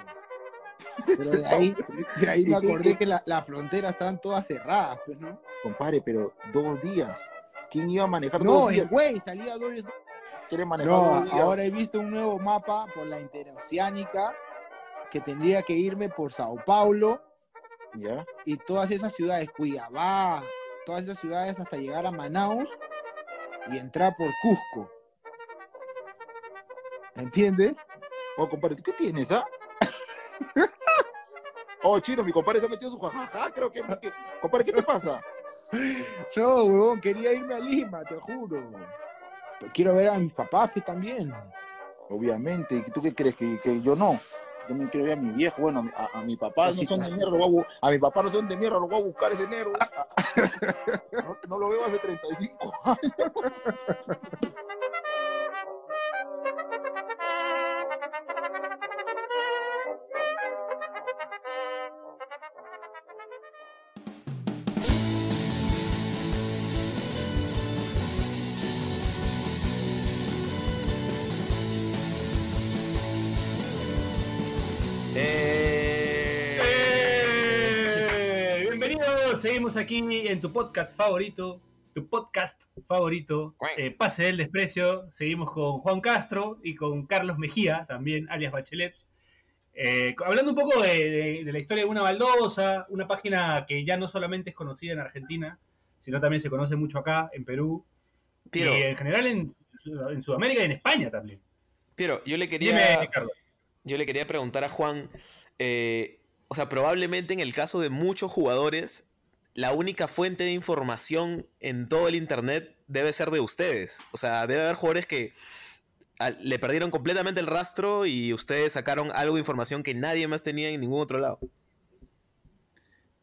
Pero de ahí, de ahí me ¿Y qué- acordé que la- las fronteras estaban todas cerradas, pues, ¿no? Compadre, pero dos días. ¿Quién iba a manejar No, dos el días? güey salía dos ¿Quiere manejar No, dos días? ahora he visto un nuevo mapa por la interoceánica que tendría que irme por Sao Paulo ¿Ya? y todas esas ciudades, Cuiabá, todas esas ciudades hasta llegar a Manaus y entrar por Cusco. ¿Entiendes? Oh, compadre, ¿tú qué tienes, ah? oh, chino, mi compadre se ha metido su jajaja, creo que, que- Compadre, ¿qué te pasa? No, quería irme a Lima, te juro. Pero quiero ver a mis papás pues, también. Obviamente, ¿y ¿tú qué crees? Que, que yo no. Yo me quiero ver a mi viejo, bueno, a, mi- a- a mi papá no son de mierda, lo voy a mi papá no son de mierda, lo voy a buscar ese negro. No, no lo veo hace 35 años. Seguimos aquí en tu podcast favorito, tu podcast favorito, eh, Pase del Desprecio. Seguimos con Juan Castro y con Carlos Mejía, también alias Bachelet. Eh, hablando un poco de, de- de la historia de una baldosa, una página que ya no solamente es conocida en Argentina, sino también se conoce mucho acá, en Perú, Piero, y en general en, Sud- en Sudamérica y en España también. Piero, yo le quería, Dime, yo le quería preguntar a Juan, eh, o sea, probablemente en el caso de muchos jugadores, la única fuente de información en todo el internet debe ser de ustedes. O sea, debe haber jugadores que le perdieron completamente el rastro y ustedes sacaron algo de información que nadie más tenía en ningún otro lado.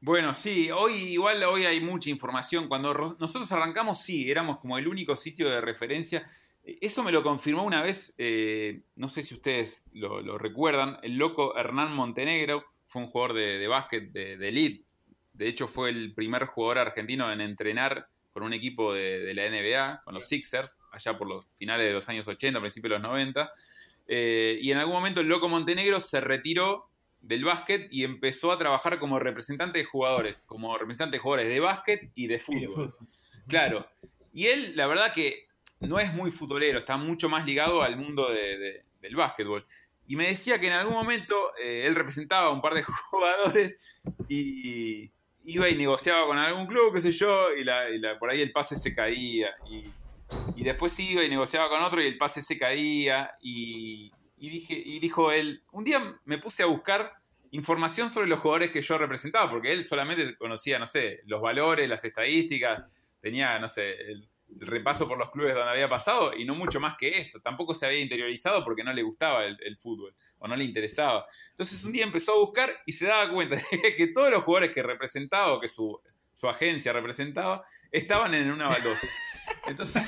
Bueno, sí, hoy igual hoy hay mucha información. Cuando ro- nosotros arrancamos, sí, éramos como el único sitio de referencia. Eso me lo confirmó una vez, eh, no sé si ustedes lo, lo recuerdan, el loco Hernán Montenegro fue un jugador de, de básquet de, de elite. De hecho, fue el primer jugador argentino en entrenar con un equipo de, de la NBA, con los Sixers, allá por los finales de los años 80, principios de los 90. Eh, y en algún momento el loco Montenegro se retiró del básquet y empezó a trabajar como representante de jugadores, como representante de jugadores de básquet y de fútbol. fútbol. Claro. Y él, la verdad que no es muy futbolero, está mucho más ligado al mundo de- de- del básquetbol. Y me decía que en algún momento eh, él representaba a un par de jugadores y iba y negociaba con algún club, qué sé yo, y, la- y la- por ahí el pase se caía. Y, después iba y negociaba con otro y el pase se caía. Y, y dije, y dijo él, un día me puse a buscar información sobre los jugadores que yo representaba, porque él solamente conocía, no sé, los valores, las estadísticas, tenía, no sé, el- repaso por los clubes donde había pasado y no mucho más que eso. Tampoco se había interiorizado porque no le gustaba el, fútbol o no le interesaba. Entonces un día empezó a buscar y se daba cuenta que todos los jugadores que representaba o que su, agencia representaba estaban en una baldosa. Entonces,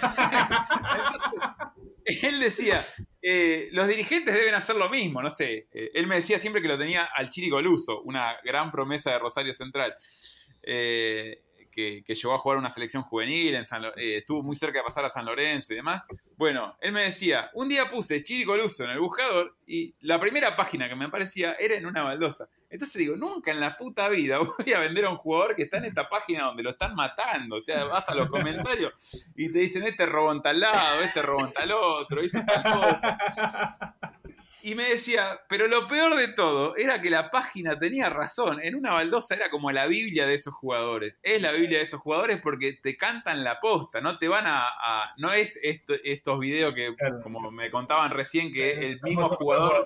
él decía, eh, los dirigentes deben hacer lo mismo, no sé. Eh, él me decía siempre que lo tenía al Chiri Goluso, una gran promesa de Rosario Central. Eh, que, llegó a jugar una selección juvenil, en eh, estuvo muy cerca de pasar a San Lorenzo y demás. Bueno, él me decía, un día puse Chiri Coluso en el buscador y la primera página que me aparecía era en una baldosa. Entonces digo, nunca en la puta vida voy a vender a un jugador que está en esta página donde lo están matando. O sea, vas a los comentarios y te dicen, este robó en tal lado, este robó en tal otro, hizo tal cosa y me decía, pero lo peor de todo era que la página tenía razón. En una baldosa era como la Biblia de esos jugadores. Es la Biblia de esos jugadores porque te cantan la posta, no te van a. no es estos videos que, como me contaban recién, que el mismo jugador.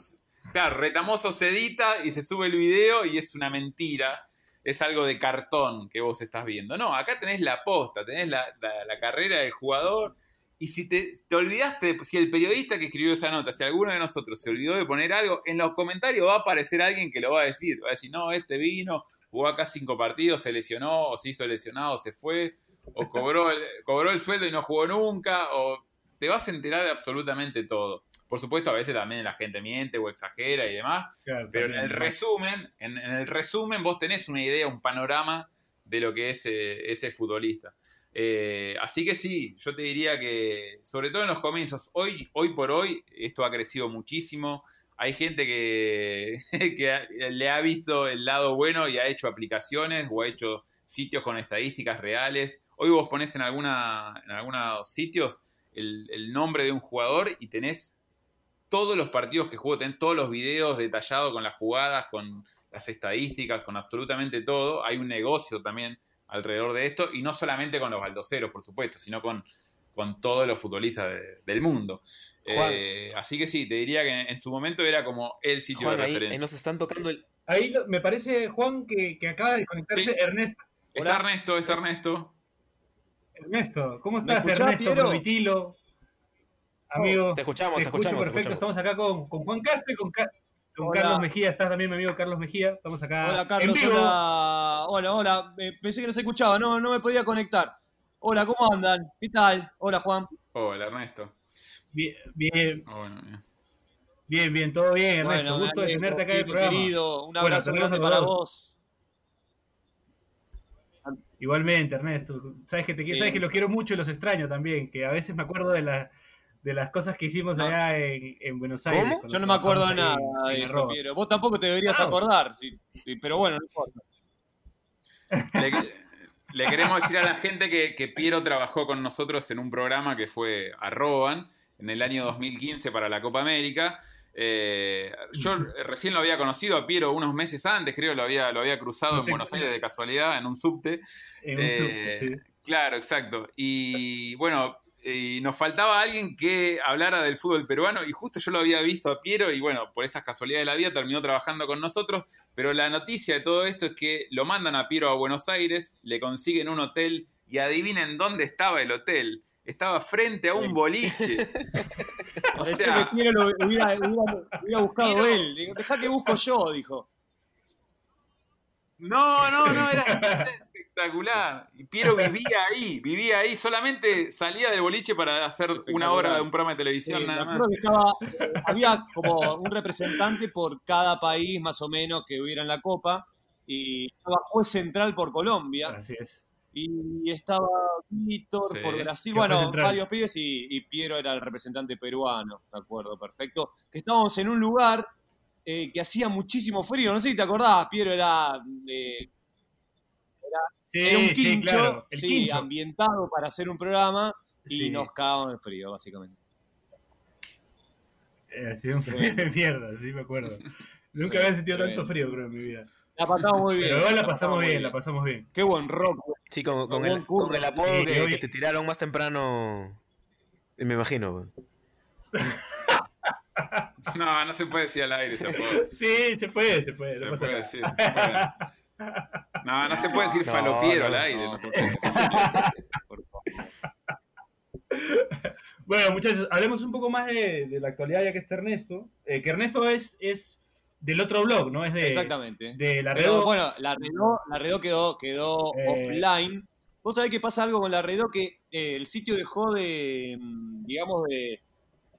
Claro, retamoso se edita y se sube el video y es una mentira. Es algo de cartón que vos estás viendo. No, acá tenés la posta, tenés la, la carrera del jugador y si te, olvidaste, si el periodista que escribió esa nota, si alguno de nosotros se olvidó de poner algo, en los comentarios va a aparecer alguien que lo va a decir. Va a decir, no, este vino, jugó acá cinco partidos, se lesionó, o se hizo lesionado, se fue, o cobró el, cobró el sueldo y no jugó nunca, o te vas a enterar de absolutamente todo. Por supuesto, a veces también la gente miente o exagera y demás, pero en el resumen, en, el resumen vos tenés una idea, un panorama de lo que es eh, ese futbolista. Eh, así que sí, yo te diría que, sobre todo en los comienzos, hoy, hoy por hoy, esto ha crecido muchísimo. Hay gente que, le ha visto el lado bueno y ha hecho aplicaciones o ha hecho sitios con estadísticas reales. Hoy vos pones en, alguna, en algunos sitios el, el nombre de un jugador y tenés todos los partidos que jugó, tenés todos los videos detallados con las jugadas, con las estadísticas, con absolutamente todo. Hay un negocio también alrededor de esto, y no solamente con los baldoceros, por supuesto, sino con, con todos los futbolistas del mundo. Eh, así que sí, te diría que en, su momento era como el sitio de referencia. Ahí nos están tocando el... Ahí me parece, Juan, que, acaba de conectarse Ernesto. Está Ernesto, está Ernesto. Ernesto, ¿cómo estás, Ernesto? Prometilo. Amigo, te escuchamos, te, escuchamos. Perfecto, estamos acá con, con Juan Castro y con, con Carlos Mejía, estás también mi amigo Carlos Mejía. Estamos acá. Hola, Carlos. Hola, hola, hola. pensé que no se escuchaba, no, no me podía conectar. Hola, ¿cómo andan? ¿Qué tal? Hola, Juan. Hola, Ernesto. Bien, bien. bien. bien, todo bien, Ernesto. Bueno, Gusto de tenerte acá en el programa. Querido, un abrazo grande para vos. Igualmente, Ernesto. Sabes que, te, sabes que los quiero mucho y los extraño también, que a veces me acuerdo de la de las cosas que hicimos allá en, Buenos Aires. ¿Cómo? Yo no me acuerdo de nada de eso, Piero. Vos tampoco te deberías acordar, sí, pero bueno, no importa. Le, queremos decir a la gente que, Piero trabajó con nosotros en un programa que fue Arroban en el año 2015 para la Copa América. Eh, yo recién lo había conocido a Piero unos meses antes, creo, lo había, lo había cruzado en Buenos Aires de casualidad, en un subte. En un subte, eh, Claro, exacto. Y bueno, y nos faltaba alguien que hablara del fútbol peruano y justo yo lo había visto a Piero y bueno, por esas casualidades de la vida terminó trabajando con nosotros, pero la noticia de todo esto es que lo mandan a Piero a Buenos Aires, le consiguen un hotel y adivinen dónde estaba el hotel. Estaba frente a un boliche. o sea, que Piero lo hubiera, buscado él. Deja que busco yo, dijo. No, no, no, era, espectacular. Y Piero vivía ahí, vivía ahí, solamente salía del boliche para hacer una hora de un programa de televisión nada más. Eh, había como un representante por cada país más o menos que hubiera en la Copa y estaba juez central por Colombia. Así es. Y estaba Víctor por Brasil, bueno, varios pibes y, Piero era el representante peruano, de acuerdo, perfecto. Que estábamos en un lugar eh, que hacía muchísimo frío, no sé si te acordabas, Piero era eh, Sí, un quincho, sí, ambientado para hacer un programa y nos cagamos en frío, básicamente. Eh, sido un frío de mierda, sí me acuerdo. Nunca había sentido tanto frío, creo, en mi vida. La pasamos muy bien. Pero igual la pasamos bien, la pasamos bien. Qué buen rock. Sí, con, con, el, con el, apodo que, te tiraron más temprano, me imagino. no, no se puede decir al aire ese apodo. Sí, se puede, se puede. Se puede decir. Se puede. No, no se puede decir falopiero al aire. No. se puede Bueno, muchachos, hablemos un poco más de, la actualidad ya que está Ernesto. Eh, que Ernesto es, es del otro blog, ¿no? Es de, Exactamente. De la Pero, bueno, la Redó, la Redó quedó, quedó Eh. offline. Vos sabés que pasa algo con la Redó que eh, el sitio dejó de, mm, digamos, de,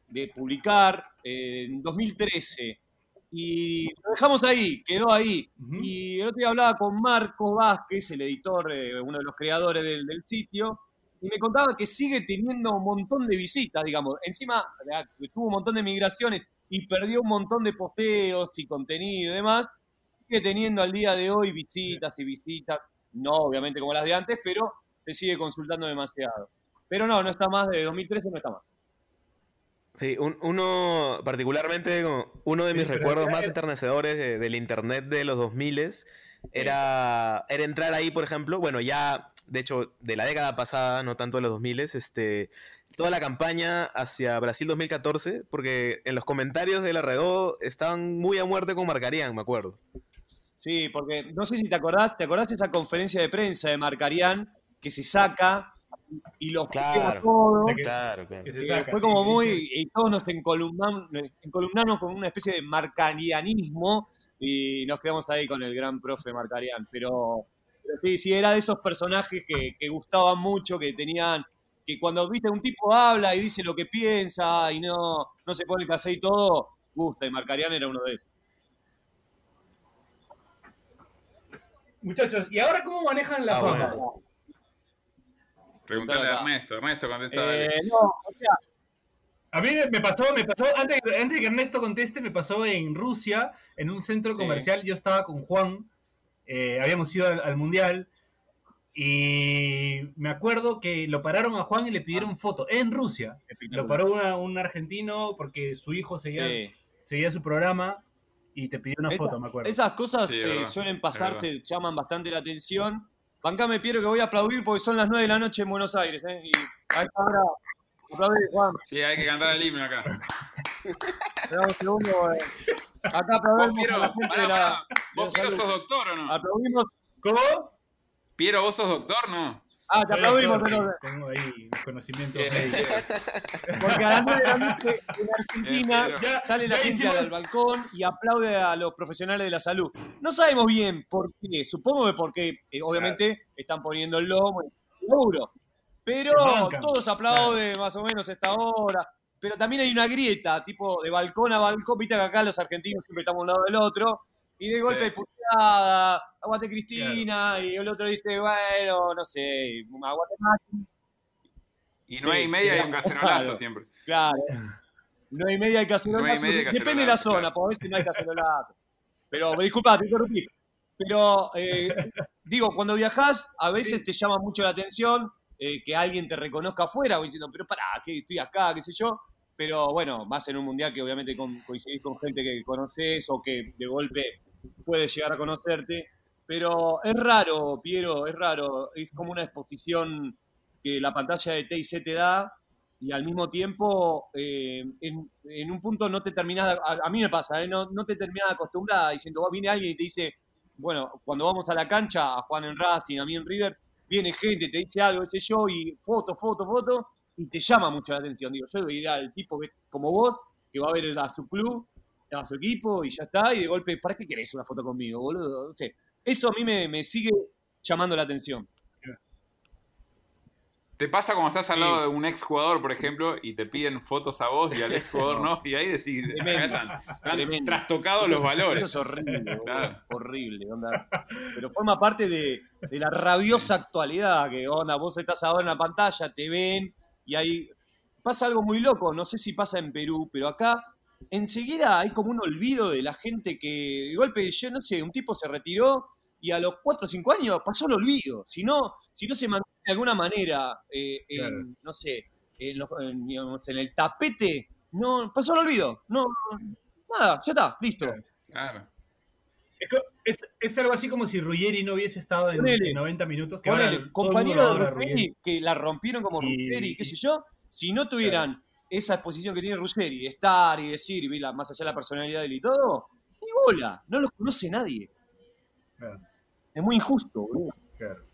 de publicar eh, en 2013. Y lo dejamos ahí, quedó ahí. Y el otro día hablaba con Marco Vázquez, el editor, eh, uno de los creadores del, del sitio, y me contaba que sigue teniendo un montón de visitas, digamos. Encima, tuvo un montón de migraciones y perdió un montón de posteos y contenido y demás. Sigue teniendo al día de hoy visitas y visitas, no obviamente como las de antes, pero se sigue consultando demasiado. Pero no, no está más de 2013, no está más. Sí, un- uno, particularmente, uno de mis recuerdos más es- enternecedores de- del internet de los 2000 era, era entrar ahí, por ejemplo, bueno, ya, de hecho, de la década pasada, no tanto de los 2000 este, toda la campaña hacia Brasil 2014, porque en los comentarios de la Redó estaban muy a muerte con Marcarían, me acuerdo. Sí, porque no sé si te acordás, ¿te acordás de esa conferencia de prensa de Marcarián que se saca y los Claro. Claro, claro. que se Eh, saca, fue como sí, muy. sí. Y todos nos encolumnamos, encolumnamos con una especie de marcarianismo y nos quedamos ahí con el gran profe Marcarián. Pero, pero sí, sí, era de esos personajes que, que gustaban mucho, que tenían. que cuando viste un tipo habla y dice lo que piensa y no, no se pone el casé y todo, gusta. Y Marcarián era uno de ellos. Muchachos, ¿y ahora cómo manejan la Ah, fama? bueno. Preguntale a. Ernesto. Ernesto, contesta. Eh, no, o sea, A mí me pasó, me pasó, antes, antes de que Ernesto conteste, me pasó en Rusia, en un centro Sí. comercial. Yo estaba con Juan, eh, habíamos ido al, al mundial, y me acuerdo que lo pararon a Juan y le pidieron foto en Rusia. Lo paró una- un argentino porque su hijo seguía, Sí. seguía su programa y te pidió una Esa- foto, me acuerdo. Esas cosas Sí, eh, suelen pasar, es te llaman bastante la atención. Bancame, Piero, que voy a aplaudir porque son las 9 de la noche en Buenos Aires. ¿eh? Y a esta hora, aplaudir, Juan. Sí, hay que cantar el himno acá. Un segundo. eh. Acá aplaudimos Piero, a la gente pará, de la, pará. de ¿Vos, la Piero, salud. sos doctor o no? Aplaudimos. ¿Cómo? Piero, ¿vos sos doctor no? Ah, te aplaudimos, sí, Tengo ahí conocimientos porque a las 9 de la noche en Argentina Ya- sale la gente hicimos- al balcón y aplaude a los profesionales de la salud. No sabemos bien por qué, supongo que porque eh, obviamente están poniendo el lomo, seguro. Pero todos aplauden más o menos a esta hora. Pero también hay una grieta, tipo de balcón a balcón, viste que acá los argentinos siempre estamos a un lado del otro, y de golpe Sí. Puteada, aguante Cristina, y el otro dice, bueno, no sé, aguante más, Y no Sí, hay media y un claro. cacerolazo siempre. Claro. No hay media cacerolazo. No hay media de Depende de la cacerolazo, zona, claro. porque a veces no hay cacerolazo. Pero, disculpa, te interrumpí. Pero, eh, digo, cuando viajás, a veces te llama mucho la atención eh, que alguien te reconozca afuera, o diciendo, pero pará, que estoy acá, qué sé yo. Pero bueno, más en un mundial que obviamente con- coincidís con gente que conoces o que de golpe puede llegar a conocerte. Pero es raro, Piero, es raro. Es como una exposición que la pantalla de TIC te da y al mismo tiempo eh, en, un punto no te terminás, a, a mí me pasa, ¿eh? no, no te terminás de acostumbrar diciendo, "Oh, viene alguien y te dice, bueno, cuando vamos a la cancha, a Juan en Racing, a mí en River, viene gente, te dice algo, sé yo, y foto, foto, foto, y te llama mucho la atención. Digo, yo voy a ir al tipo que, como vos, que va a ver a su club, a su equipo, y ya está, y de golpe, ¿para qué querés una foto conmigo, boludo? No sé. Eso a mí me, me sigue llamando la atención. ¿Te pasa cuando estás al lado de un ex jugador, por ejemplo, y te piden fotos a vos y al ex jugador no? Y ahí decís, están, trastocados los Eso valores. es horrible. Claro. horrible, onda. Pero forma parte de, de la rabiosa actualidad, que onda, vos estás ahora en la pantalla, te ven, y ahí pasa algo muy loco, no sé si pasa en Perú, pero acá enseguida hay como un olvido de la gente que, de golpe, yo no sé, un tipo se retiró y a los 4 o 5 años pasó el olvido. Si no, si no se mantiene de alguna manera, eh, en, Claro. no sé, en, los- en, digamos, en el tapete, no, pasó el olvido. No, nada, ya está, listo. Claro. Es, algo así como si Ruggeri no hubiese estado en, Ponele. en 90 minutos. Que Ponele, ahora compañero de Ruggeri, que la rompieron como Y- Ruggeri, qué sé yo, si no tuvieran esa exposición que tiene Ruggeri, de estar y decir, y mira, más allá de la personalidad de él y todo, ni bola, no los conoce nadie. Claro, Es muy injusto, boludo. claro.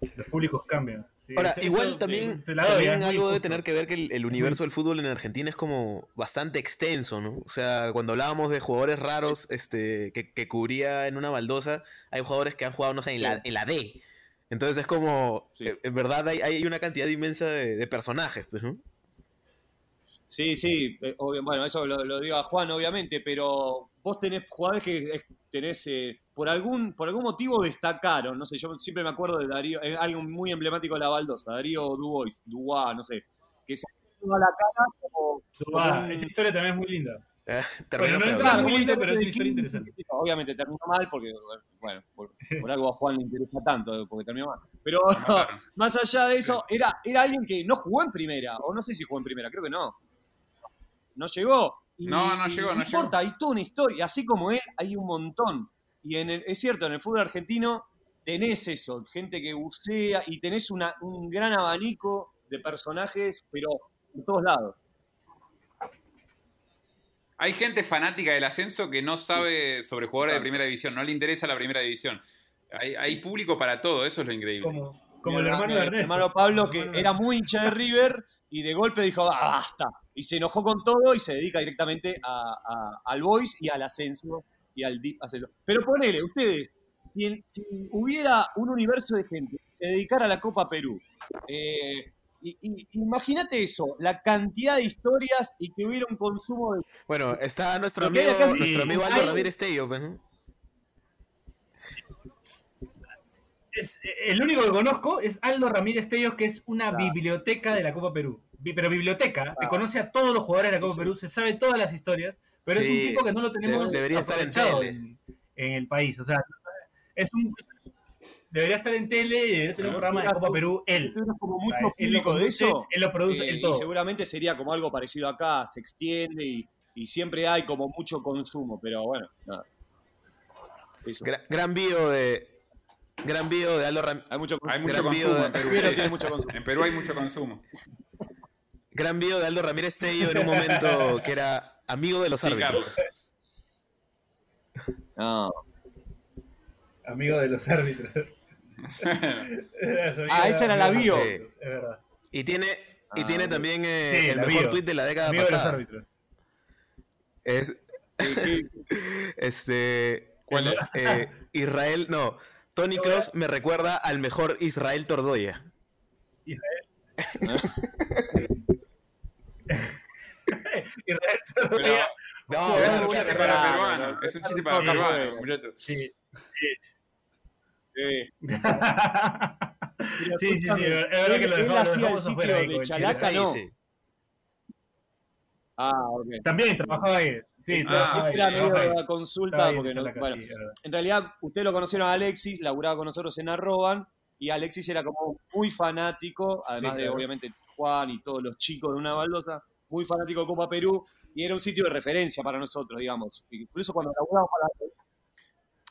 Los públicos cambian. Ahora, igual también, también algo de tener que ver que el, universo del fútbol en Argentina es como bastante extenso, ¿no? O sea, cuando hablábamos de jugadores raros este, que, cubría en una baldosa, hay jugadores que han jugado, no sé, en la, en la D. Entonces es como, eh, en verdad hay, hay, una cantidad inmensa de, personajes, pues, ¿no? Sí, sí, eh, bueno, eso lo, digo a Juan, obviamente, pero vos tenés jugadores que tenés, eh, por, algún, por algún motivo destacaron, no sé, yo siempre me acuerdo de Darío, algo muy emblemático de la baldosa, Darío Dubois, Dubois, no sé, que se a la cara como... esa historia también es muy linda. Eh, terminó bueno, muy lindo, pero es una historia interesante. Obviamente terminó mal porque, bueno, por, algo a Juan le interesa tanto, porque terminó mal. Pero más allá de eso, era, era alguien que no jugó en primera, o no sé si jugó en primera, creo que no. No llegó. no, no llegó, no, importa, hay toda una historia. Así como él, hay un montón. Y en es cierto, en el fútbol argentino tenés eso, gente que bucea y tenés una, un gran abanico de personajes, pero en todos lados. Hay gente fanática del ascenso que no sabe sobre jugadores de primera división, no le interesa la primera división. Hay, público para todo, eso es lo increíble. Como, el hermano de Ernesto. hermano Pablo, que era muy hincha de River y de golpe dijo, ah, basta. Y se enojó con todo y se dedica directamente al Boys y al ascenso y al Deep Ascenso. Pero ponele, ustedes, si, hubiera un universo de gente que se dedicara a la Copa Perú, eh, Imagínate eso, la cantidad de historias y que hubiera un consumo de. Bueno, está nuestro amigo, nuestro amigo Aldo Ramírez Tello. Pues, el único que conozco es Aldo Ramírez Tello, que es una biblioteca de la Copa Perú. Pero biblioteca, que conoce a todos los jugadores de la Copa Perú, se sabe todas las historias, pero es un tipo que no lo tenemos debería estar en, en, el país. O sea, es un, debería estar en tele y debería tener un programa de Copa Perú él. como mucho público de eso. Él lo produce, Y seguramente sería como algo parecido acá, se extiende y, siempre hay como mucho consumo, pero bueno, nada. Gran, video de. Gran video de Aldo Ram Hay mucho, hay mucho consumo. En Perú, tiene mucho consumo. En Perú hay mucho consumo. Gran video de Aldo Ramírez Tello en un momento que era amigo de los árbitros. No. Amigo de los árbitros ah, esa era la bio. Es verdad. Y tiene, y tiene ah, también eh, el mejor tweet de la década pasada. Es. este. ¿Cuál eh, Israel, no. Tony Cross me recuerda al mejor Israel Tordoya. Israel. Israel Tordoya. no, es un chiste para peruano. Es un chiste para peruano, muchachos. Sí. sí. Sí. sí, sí, es verdad que lo Él hacía el sitio de Chalaca, ¿no? Ah, ok. También trabajaba ahí. Sí, ah, era medio de la consulta, porque no, bueno, en realidad ustedes lo conocieron a Alexis, laburaba con nosotros en Arroban, y Alexis era como muy fanático, además de obviamente Juan y todos los chicos de una baldosa, muy fanático de Copa Perú, y era un sitio de referencia para nosotros, digamos. Eso cuando laburábamos para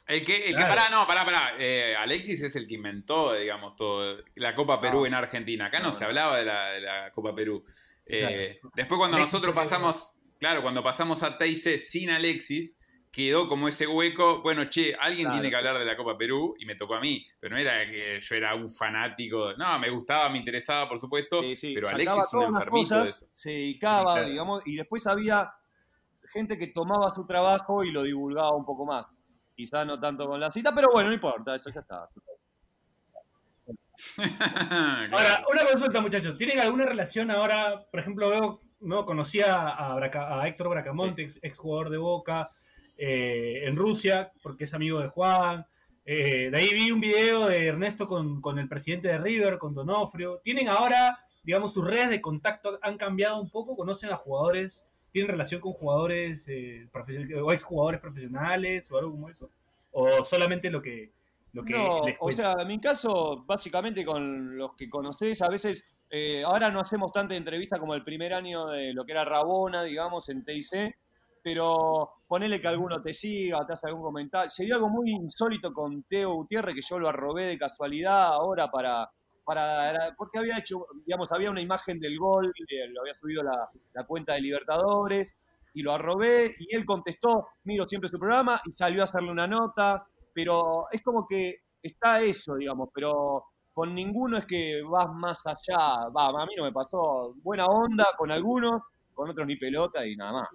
el que, el que pará, no, pará, pará. Eh, Alexis es el que inventó, digamos, todo. La Copa Perú ah. en Argentina. Acá no, se hablaba de la, Copa Perú. Eh, después, cuando nosotros pasamos, claro, cuando pasamos a TIC sin Alexis, quedó como ese hueco. Bueno, che, alguien tiene que hablar de la Copa Perú y me tocó a mí. Pero no era que yo era un fanático. No, me gustaba, me interesaba, por supuesto. Pero Alexis es un enfermito de eso. Se dedicaba, digamos, y después había gente que tomaba su trabajo y lo divulgaba un poco más. Quizá no tanto con la cita, pero bueno, no importa, eso ya está. Ahora, una consulta, muchachos. ¿Tienen alguna relación ahora? Por ejemplo, veo, no conocía a, Héctor Bracamonte, ex jugador de Boca, eh, en Rusia, porque es amigo de Juan. Eh, de ahí vi un video de Ernesto con, con, el presidente de River, con Donofrio. ¿Tienen ahora, digamos, sus redes de contacto han cambiado un poco? ¿Conocen a jugadores tienen relación con jugadores eh, o ex jugadores profesionales o algo como eso? ¿O solamente lo que, lo que no, o sea, en mi caso, básicamente con los que conoces, a veces, eh, ahora no hacemos tanta entrevista como el primer año de lo que era Rabona, digamos, en TIC, pero ponele que alguno te siga, te hace algún comentario. Sería algo muy insólito con Teo Gutiérrez, que yo lo arrobé de casualidad ahora para, para, porque había hecho, digamos, había una imagen del gol, eh, lo había subido la, la, cuenta de Libertadores, y lo arrobé, y él contestó, miro siempre su programa, y salió a hacerle una nota, pero es como que está eso, digamos, pero con ninguno es que vas más allá. Va, a mí no me pasó buena onda con algunos, con otros ni pelota y nada más.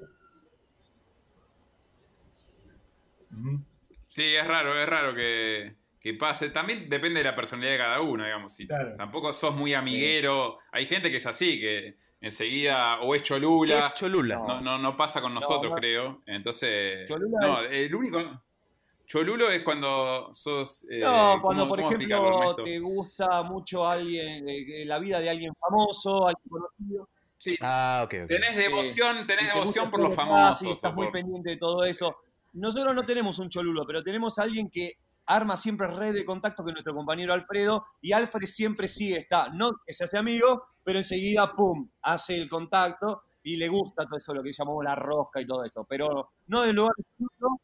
Sí, es raro, es raro que, pase. También depende de la personalidad de cada uno, digamos. Si tampoco sos muy amiguero. Hay gente que es así, que enseguida o es Cholula. ¿Qué es Cholula? No, no, no pasa con nosotros, creo. Entonces, no, el único Cholulo es cuando sos. Eh, no, cuando por ejemplo te gusta mucho alguien, eh, la vida de alguien famoso, alguien conocido. Sí. Ah, ok. Tenés devoción, tenés devoción por los famosos. Sí, estás muy pendiente de todo eso. Nosotros no tenemos un cholulo, pero tenemos a alguien que arma siempre red de contacto que nuestro compañero Alfredo, y Alfred siempre sí está, no que se hace amigo, pero enseguida, pum, hace el contacto y le gusta todo eso, lo que llamamos la rosca y todo eso, pero no del lugar de cholulo,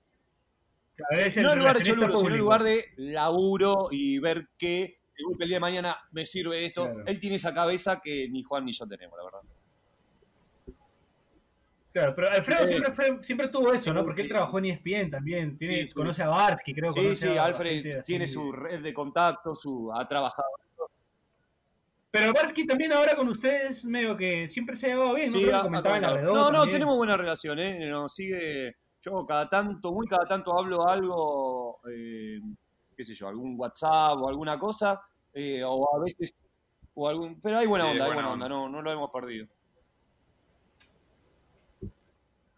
no en lugar de cholulo, sino en lugar de laburo y ver que el día de mañana me sirve esto. Él tiene esa cabeza que ni Juan ni yo tenemos, la verdad. Claro, pero Alfredo siempre, siempre tuvo eso, ¿no? Porque él trabajó en ESPN también, tiene, conoce a Barsky, creo. Sí, sí, Alfred tiene su red de contacto, su, ha trabajado. Pero Barsky también ahora con ustedes medio que siempre se ha llevado bien, ¿no? no, no, tenemos buena relación, ¿eh? Nos sigue, yo cada tanto, muy cada tanto hablo algo, eh, qué sé yo, algún WhatsApp o alguna cosa, eh, o a veces, o algún, pero hay buena onda, hay buena onda, No, no lo hemos perdido.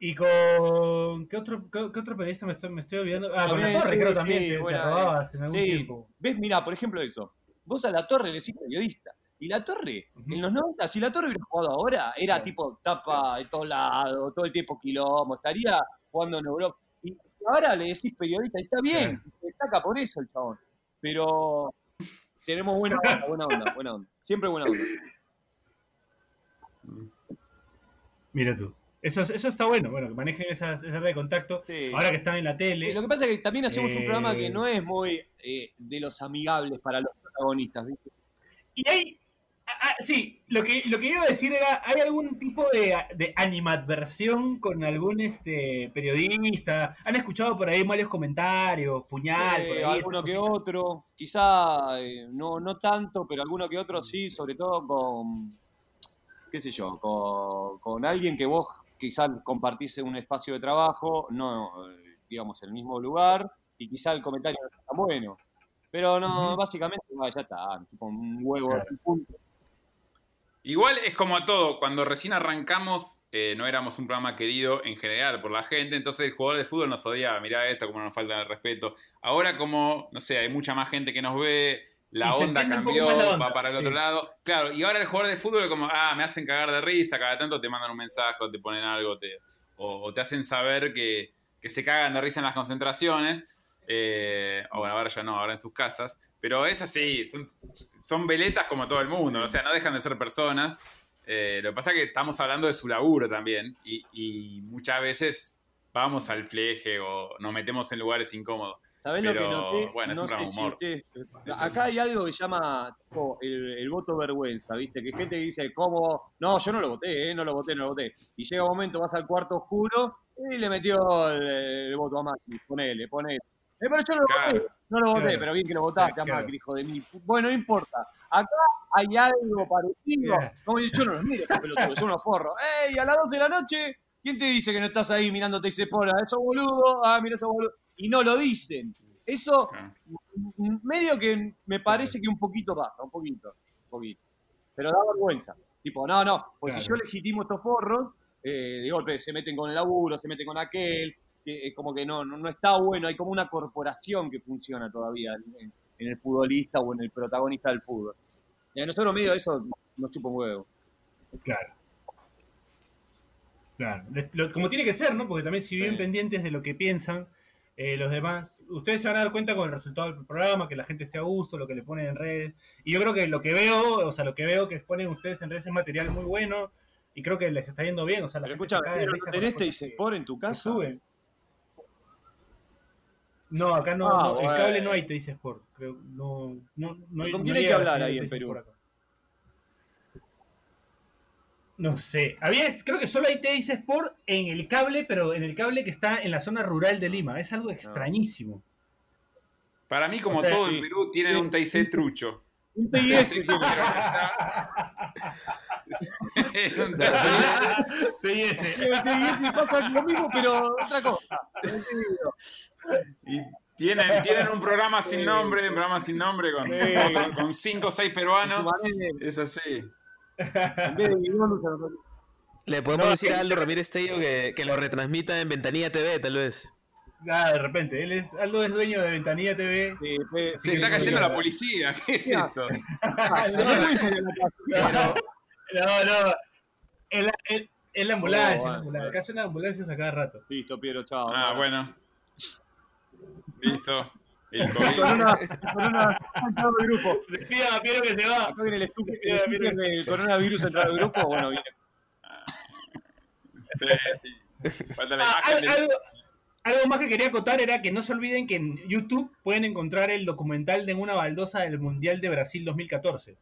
¿Y con qué otro, qué, otro periodista me estoy, me estoy olvidando? Ah, con la Torre, creo también, sí, en algún tiempo. ¿Ves? Mira, por ejemplo eso. Vos a la Torre le decís periodista. Y la Torre, en los 90, si la Torre hubiera jugado ahora, era tipo tapa de todos lados, todo el tiempo quilombo, estaría jugando en Europa. Y ahora le decís periodista, y está bien, se destaca por eso el chabón. Pero tenemos buena onda, buena onda, buena onda. Siempre buena onda. Mira tú. Eso, eso está bueno, bueno, que manejen esa, red de contacto. Ahora que están en la tele. lo que pasa es que también hacemos un programa que eh, no es muy eh, de los amigables para los protagonistas, ¿viste? Y hay. Ah, ah, sí, lo que, lo que iba a decir era: ¿hay algún tipo de, de animadversión con algún este periodista? ¿Han escuchado por ahí malos comentarios, puñal? Eh, alguno que otro, quizá no, no tanto, pero alguno que otro sí, sobre todo con. qué sé yo, con, con alguien que vos quizás compartís un espacio de trabajo, no, digamos, en el mismo lugar, y quizá el comentario no está tan bueno. Pero no, básicamente, ya está, tipo un huevo, punto. Igual es como todo, cuando recién arrancamos eh, no éramos un programa querido en general por la gente, entonces el jugador de fútbol nos odiaba, mirá esto, como nos falta el respeto. Ahora como, no sé, hay mucha más gente que nos ve, la onda cambió, va para el otro lado. Claro, y ahora el jugador de fútbol como, ah, me hacen cagar de risa, cada tanto te mandan un mensaje o te ponen algo, te, o, te hacen saber que, se cagan de risa en las concentraciones. Eh, o bueno, ahora ya no, ahora en sus casas. Pero es así, son, son veletas como todo el mundo, o sea, no dejan de ser personas. Eh, lo que pasa es que estamos hablando de su laburo también, y, y muchas veces vamos al fleje o nos metemos en lugares incómodos. ¿Sabés lo que noté? Bueno, no sé humor. acá hay algo que se llama el, voto vergüenza, ¿viste? Que gente dice, ¿cómo? No, yo no lo voté, ¿eh? No lo voté, no lo voté. Y llega un momento, vas al cuarto oscuro y le metió el, voto a Macri. Ponele, ponele. Eh, pero yo no lo voté, no lo voté, pero bien que lo votaste a Macri, hijo de mí. Bueno, no importa. Acá hay algo parecido. Como yo no los miro, estos pelotudos, son unos forros. ¡Ey! A las 2 de la noche, ¿quién te dice que no estás ahí mirándote y se pone? Eso boludo, ah, mira eso boludo y no lo dicen. Eso medio que me parece que un poquito pasa, un poquito, un poquito. Pero da vergüenza. Tipo, no, no, pues si yo legitimo estos forros, eh, de golpe se meten con el laburo, se meten con aquel, es como que no, no, está bueno, hay como una corporación que funciona todavía en, el futbolista o en el protagonista del fútbol. Y a nosotros medio eso nos chupa un huevo. Claro. Claro, como tiene que ser, ¿no? Porque también si viven pendientes de lo que piensan, eh, los demás, ustedes se van a dar cuenta con el resultado del programa, que la gente esté a gusto, lo que le ponen en redes. Y yo creo que lo que veo, o sea, lo que veo que ponen ustedes en redes es material muy bueno y creo que les está yendo bien. O sea, la Pero escucha, ¿tenés Teisespor en tu casa? Sube. No, acá no, ah, el cable no hay Teisespor. Creo, no, no, no, ¿Con quién hay que hablar ahí en Perú? No sé. Había, creo que solo hay TIC Sport en el cable, pero en el cable que está en la zona rural de Lima. Es algo extrañísimo. Para mí, como todo en Perú, tienen un TIC trucho. Un TIS TIS pasa lo mismo, pero otra cosa. Y tienen, tienen un programa sin nombre, un programa sin nombre con, Sí. con, con cinco o seis peruanos. Es así. Le podemos No, decir a Aldo Ramírez Tello que, que lo retransmita en Ventanilla TV, tal vez. Nada, de repente. Él es, Aldo es dueño de Ventanilla TV. Sí, Se está que- cayendo la policía. ¿Qué es esto? Ah, no. No, no. Es la, ambulancia. Oh, es la bueno, ambulancia. bueno. Acá suena ambulancias a cada rato. Listo, Piero, chao. Ah, bueno. Listo. El Con COVID. una, con una entrado de grupo. Despidan a Piero que se va. Acá viene el del coronavirus entrado de grupo. Bueno, viene. Sí, sí. Falta la Ah, imagen al- de- algo, algo más que quería contar era que no se olviden que en YouTube pueden encontrar el documental de una baldosa del Mundial de Brasil 2014.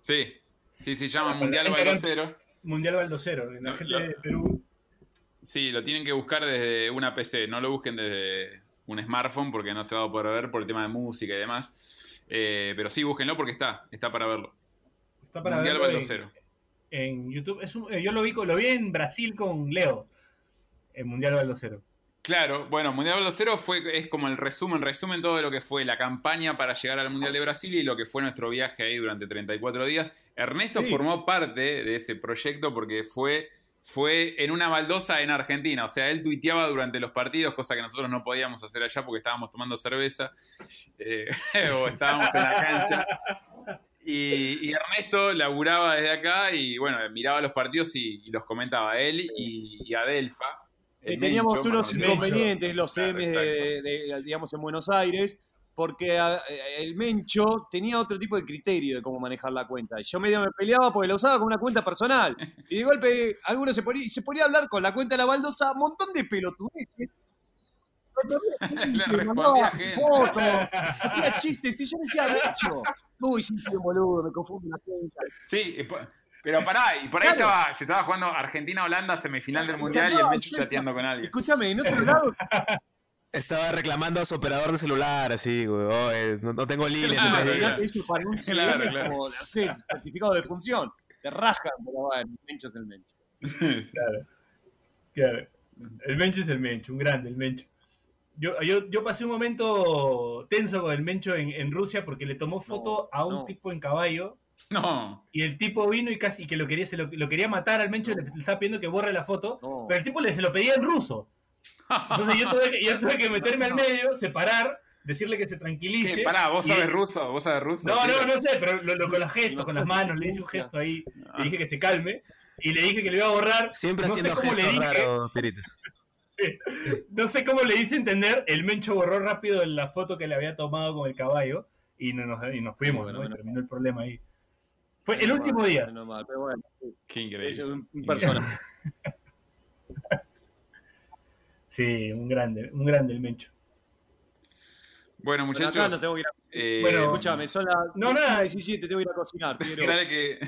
Sí. Sí, se llama Ah, Mundial Baldocero. Mundial Baldocero. La Lo- gente lo- de Perú. Sí, lo tienen que buscar desde una PC. No lo busquen desde un smartphone porque no se va a poder ver por el tema de música y demás. Eh, pero sí, búsquenlo porque está. Está para verlo. Está para Mundial verlo en, YouTube. Es un- eh, yo lo vi, con- lo vi en Brasil con Leo. El Mundial Baldocero. Claro, bueno, Mundial Baldocero fue, es como el resumen, resumen todo de lo que fue la campaña para llegar al Mundial de Brasil y lo que fue nuestro viaje ahí durante 34 días. Ernesto Sí. formó parte de ese proyecto porque fue, fue en una baldosa en Argentina. O sea, él tuiteaba durante los partidos, cosa que nosotros no podíamos hacer allá porque estábamos tomando cerveza eh, o estábamos en la cancha. Y, y Ernesto laburaba desde acá y bueno, miraba los partidos y, y los comentaba él y, y Adelfa. teníamos Mencho, unos Mencho. inconvenientes, los Claro, M's, de, de- digamos, en Buenos Aires, porque a- el Mencho tenía otro tipo de criterio de cómo manejar la cuenta. Yo medio me peleaba porque la usaba como una cuenta personal. Y de golpe, algunos se ponía, se ponía a hablar con la cuenta de la baldosa, un montón de pelotudeces. Le respondía fotos, hacía chistes, y yo decía, Mencho, uy, sí, un boludo, me confundo la cuenta. Sí, pero pará, y por ahí Claro. estaba, se estaba jugando Argentina-Holanda, semifinal del Mundial, y el Mencho chateando con alguien. Escúchame, en otro lado, Estaba reclamando a su operador de celular, así, güey. "Oh, eh, no, no tengo líneas. Claro, claro. eso para un Claro, claro. como, no sé, certificado de función. Te rascan, pero bueno, el Mencho es el Mencho. Claro. Claro. El Mencho es el Mencho, un grande, el Mencho. Yo, yo, yo pasé un momento tenso con el Mencho en, en Rusia porque le tomó foto a un no. tipo en caballo No, y el tipo vino y casi que lo quería, se lo, lo quería matar al Mencho, le, le estaba pidiendo que borre la foto, No. pero el tipo le, se lo pedía en ruso. Entonces yo tuve que, yo tuve que meterme al medio, separar, decirle que se tranquilice. ¿Qué? Pará, ¿vos y- sabes ruso? ¿Vos sabes ruso? No, tío? no, no sé, pero lo, lo- con los gestos, con las manos, le hice un gesto ahí, le dije que se calme y le dije que le iba a borrar. Siempre no sé haciendo cómo le gestos dije, Pirita. no sé cómo le hice entender, el Mencho borró rápido la foto que le había tomado con el caballo y, no nos, y nos fuimos, Bueno, ¿no? Y terminó el problema ahí. Fue el último mal, día. menos mal, pero bueno, Qué es increíble. un, un personaje. Sí, un grande, un grande el Mencho. Bueno, Pero muchachos. acá no tengo que ir a... eh, Bueno, Escúchame, son las No, nada. 17, tengo que ir a cocinar, dale que...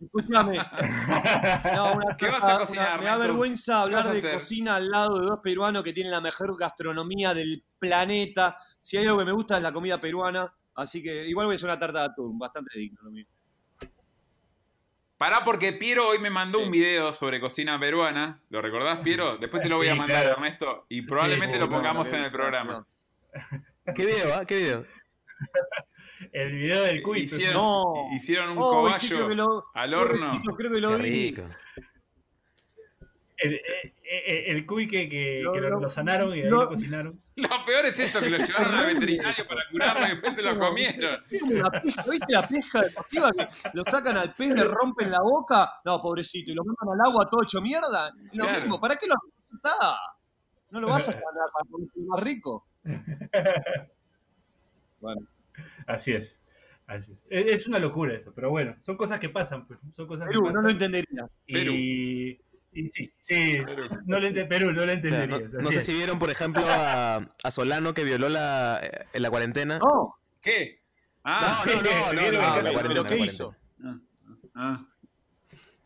Escúchame. No, una ¿Qué vas a cocinar, una- me da vergüenza hablar de cocina al lado de dos peruanos que tienen la mejor gastronomía del planeta. Si hay algo que me gusta es la comida peruana. Así que igual voy a hacer una tarta de atún, bastante digno lo mío. Pará porque Piero hoy me mandó Sí. un video sobre cocina peruana. ¿Lo recordás, Piero? Después te lo voy a mandar, claro. Ernesto. Y probablemente Sí, lo pongamos en el programa. ¿Qué video, ah? ¿Qué video? el video del cuito. Hicieron, No. hicieron un Oh, cobayo lo, al horno. creo que lo vi. El, eh, eh, el cuy que, que, Lo- que lo, sanaron y ahí lo- lo cocinaron. Lo peor es eso, que lo llevaron al veterinario para curarlo y después se lo comieron. Pesca, ¿Viste la pesca deportiva que lo sacan al pez, le rompen la boca? No, pobrecito, y lo mandan al agua todo hecho mierda. Lo Claro. mismo, ¿para qué lo está? No lo vas a sanar para ponerse más rico. Bueno, Así es. Así es. Es una locura eso, pero bueno, son cosas que pasan, pues. Son cosas que Perú, pasan. no lo entendería. Perú. Y, y sí, sí, Perú. no lo ente- Perú, no lo entenderías. no, sé si vieron, por ejemplo, a, a Solano que violó la, eh, en la cuarentena. No, ¿Qué? Ah, no, no, no, no, que- la pero cuarentena, ¿qué hizo? cuarentena. ah.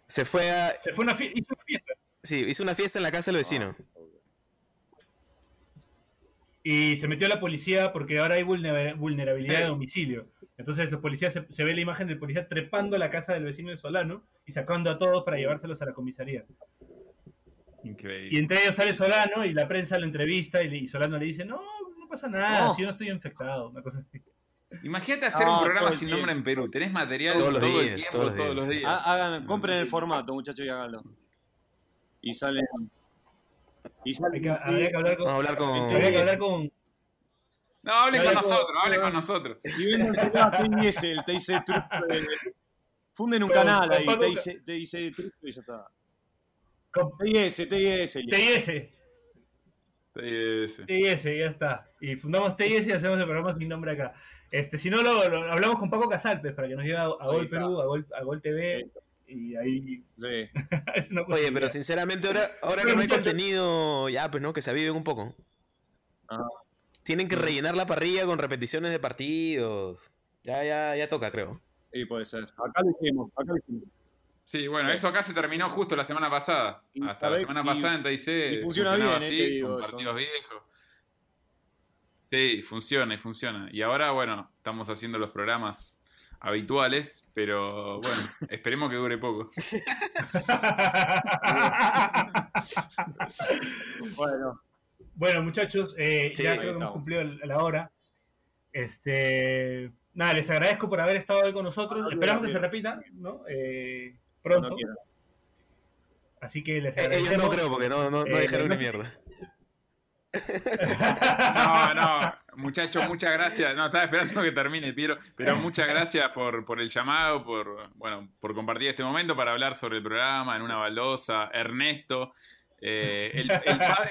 Se fue a... Se fue una hizo una fiesta. Sí, hizo una fiesta en la casa del vecino. Y se metió a la policía porque ahora hay vulnerabilidad de domicilio. Entonces los policías se, ve la imagen del policía trepando a la casa del vecino de Solano y sacando a todos para llevárselos a la comisaría. Increíble. Y entre ellos sale Solano y la prensa lo entrevista y, Solano le dice, no, no pasa nada, si yo no estoy infectado, una cosa así. Imagínate hacer un programa sin nombre en Perú. Tenés material todos, los días, el tiempo, todos, los días. Hagan, compren el formato, muchachos, y háganlo. Y salen. Y salen. Habría que hablar con. Hablar con... Habría que hablar con no, hable con nosotros, hable con nosotros. Y venden el TIS, el TIC Trupe. Funden un canal ahí, TIC, TIC Trupe y ya está. TIS, TIS. TIS. TIS. TIS, ya está. Y fundamos TIS y hacemos el programa sin nombre acá. Este, si no, lo, hablamos con Paco Casalpes para que nos lleve a, Gol Perú, a Gol, a Gol TV. Y ahí. Sí. Oye, pero sinceramente, ahora, ahora que no hay contenido, ya, pues no, que se aviven un poco. Ah. Tienen que rellenar la parrilla con repeticiones de partidos. Ya, ya, ya toca, creo. Sí, puede ser. Acá lo hicimos, acá lo hicimos. Sí, bueno, eso acá se terminó justo la semana pasada. Hasta la semana pasada en TIC. Y funciona bien, así, con partidos viejos. Sí, funciona y funciona. Y ahora, bueno, estamos haciendo los programas habituales, pero bueno, esperemos que dure poco. bueno, bueno, muchachos, eh, ya creo que hemos cumplido la hora. Este, nada, les agradezco por haber estado hoy con nosotros. Esperamos que se repita, ¿no? Eh, pronto. Así que les agradezco. Eh, ellos no creo, porque no, no, no dijeron ni mierda. No, no, muchachos, muchas gracias. No, estaba esperando que termine, Piero, pero muchas gracias por, por el llamado, por, bueno, por compartir este momento para hablar sobre el programa en una baldosa. Ernesto, eh,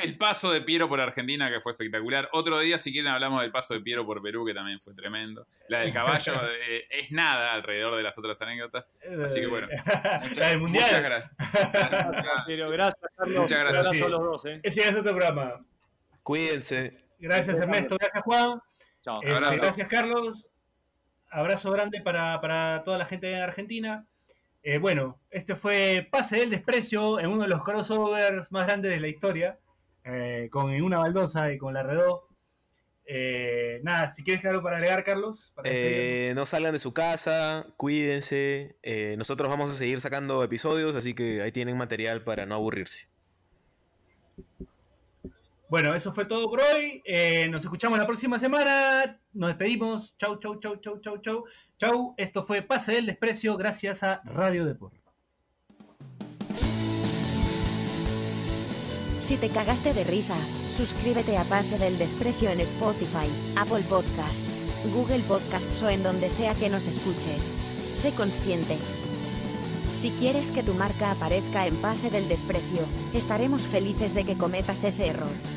el, paso de Piero por Argentina, que fue espectacular. Otro día, si quieren, hablamos del paso de Piero por Perú, que también fue tremendo. La del caballo eh, es nada alrededor de las otras anécdotas. Así que bueno, muchas, gracias. Pero gracias, Carlos. Muchas gracias. a los dos. ¿eh? Ese es otro programa. Cuídense. Gracias, Ernesto. Gracias, Juan. Chao. Este, gracias, Carlos. Abrazo grande para, para toda la gente en Argentina. Eh, bueno, este fue Pase del Desprecio en uno de los crossovers más grandes de la historia, eh, con una baldosa y con la redó. Eh, nada, si quieres algo para agregar, Carlos. no salgan de su casa, cuídense. nosotros vamos a seguir sacando episodios, así que ahí tienen material para no aburrirse. Bueno, eso fue todo por hoy. nos escuchamos la próxima semana. Nos despedimos. Chau, chau, chau, chau, chau, chau. Chau, esto fue Pase del Desprecio gracias a Radio Deport. Si te cagaste de risa, suscríbete a Pase del Desprecio en Spotify, Apple Podcasts, Google Podcasts o en donde sea que nos escuches. Sé consciente. Si quieres que tu marca aparezca en Pase del Desprecio, estaremos felices de que cometas ese error.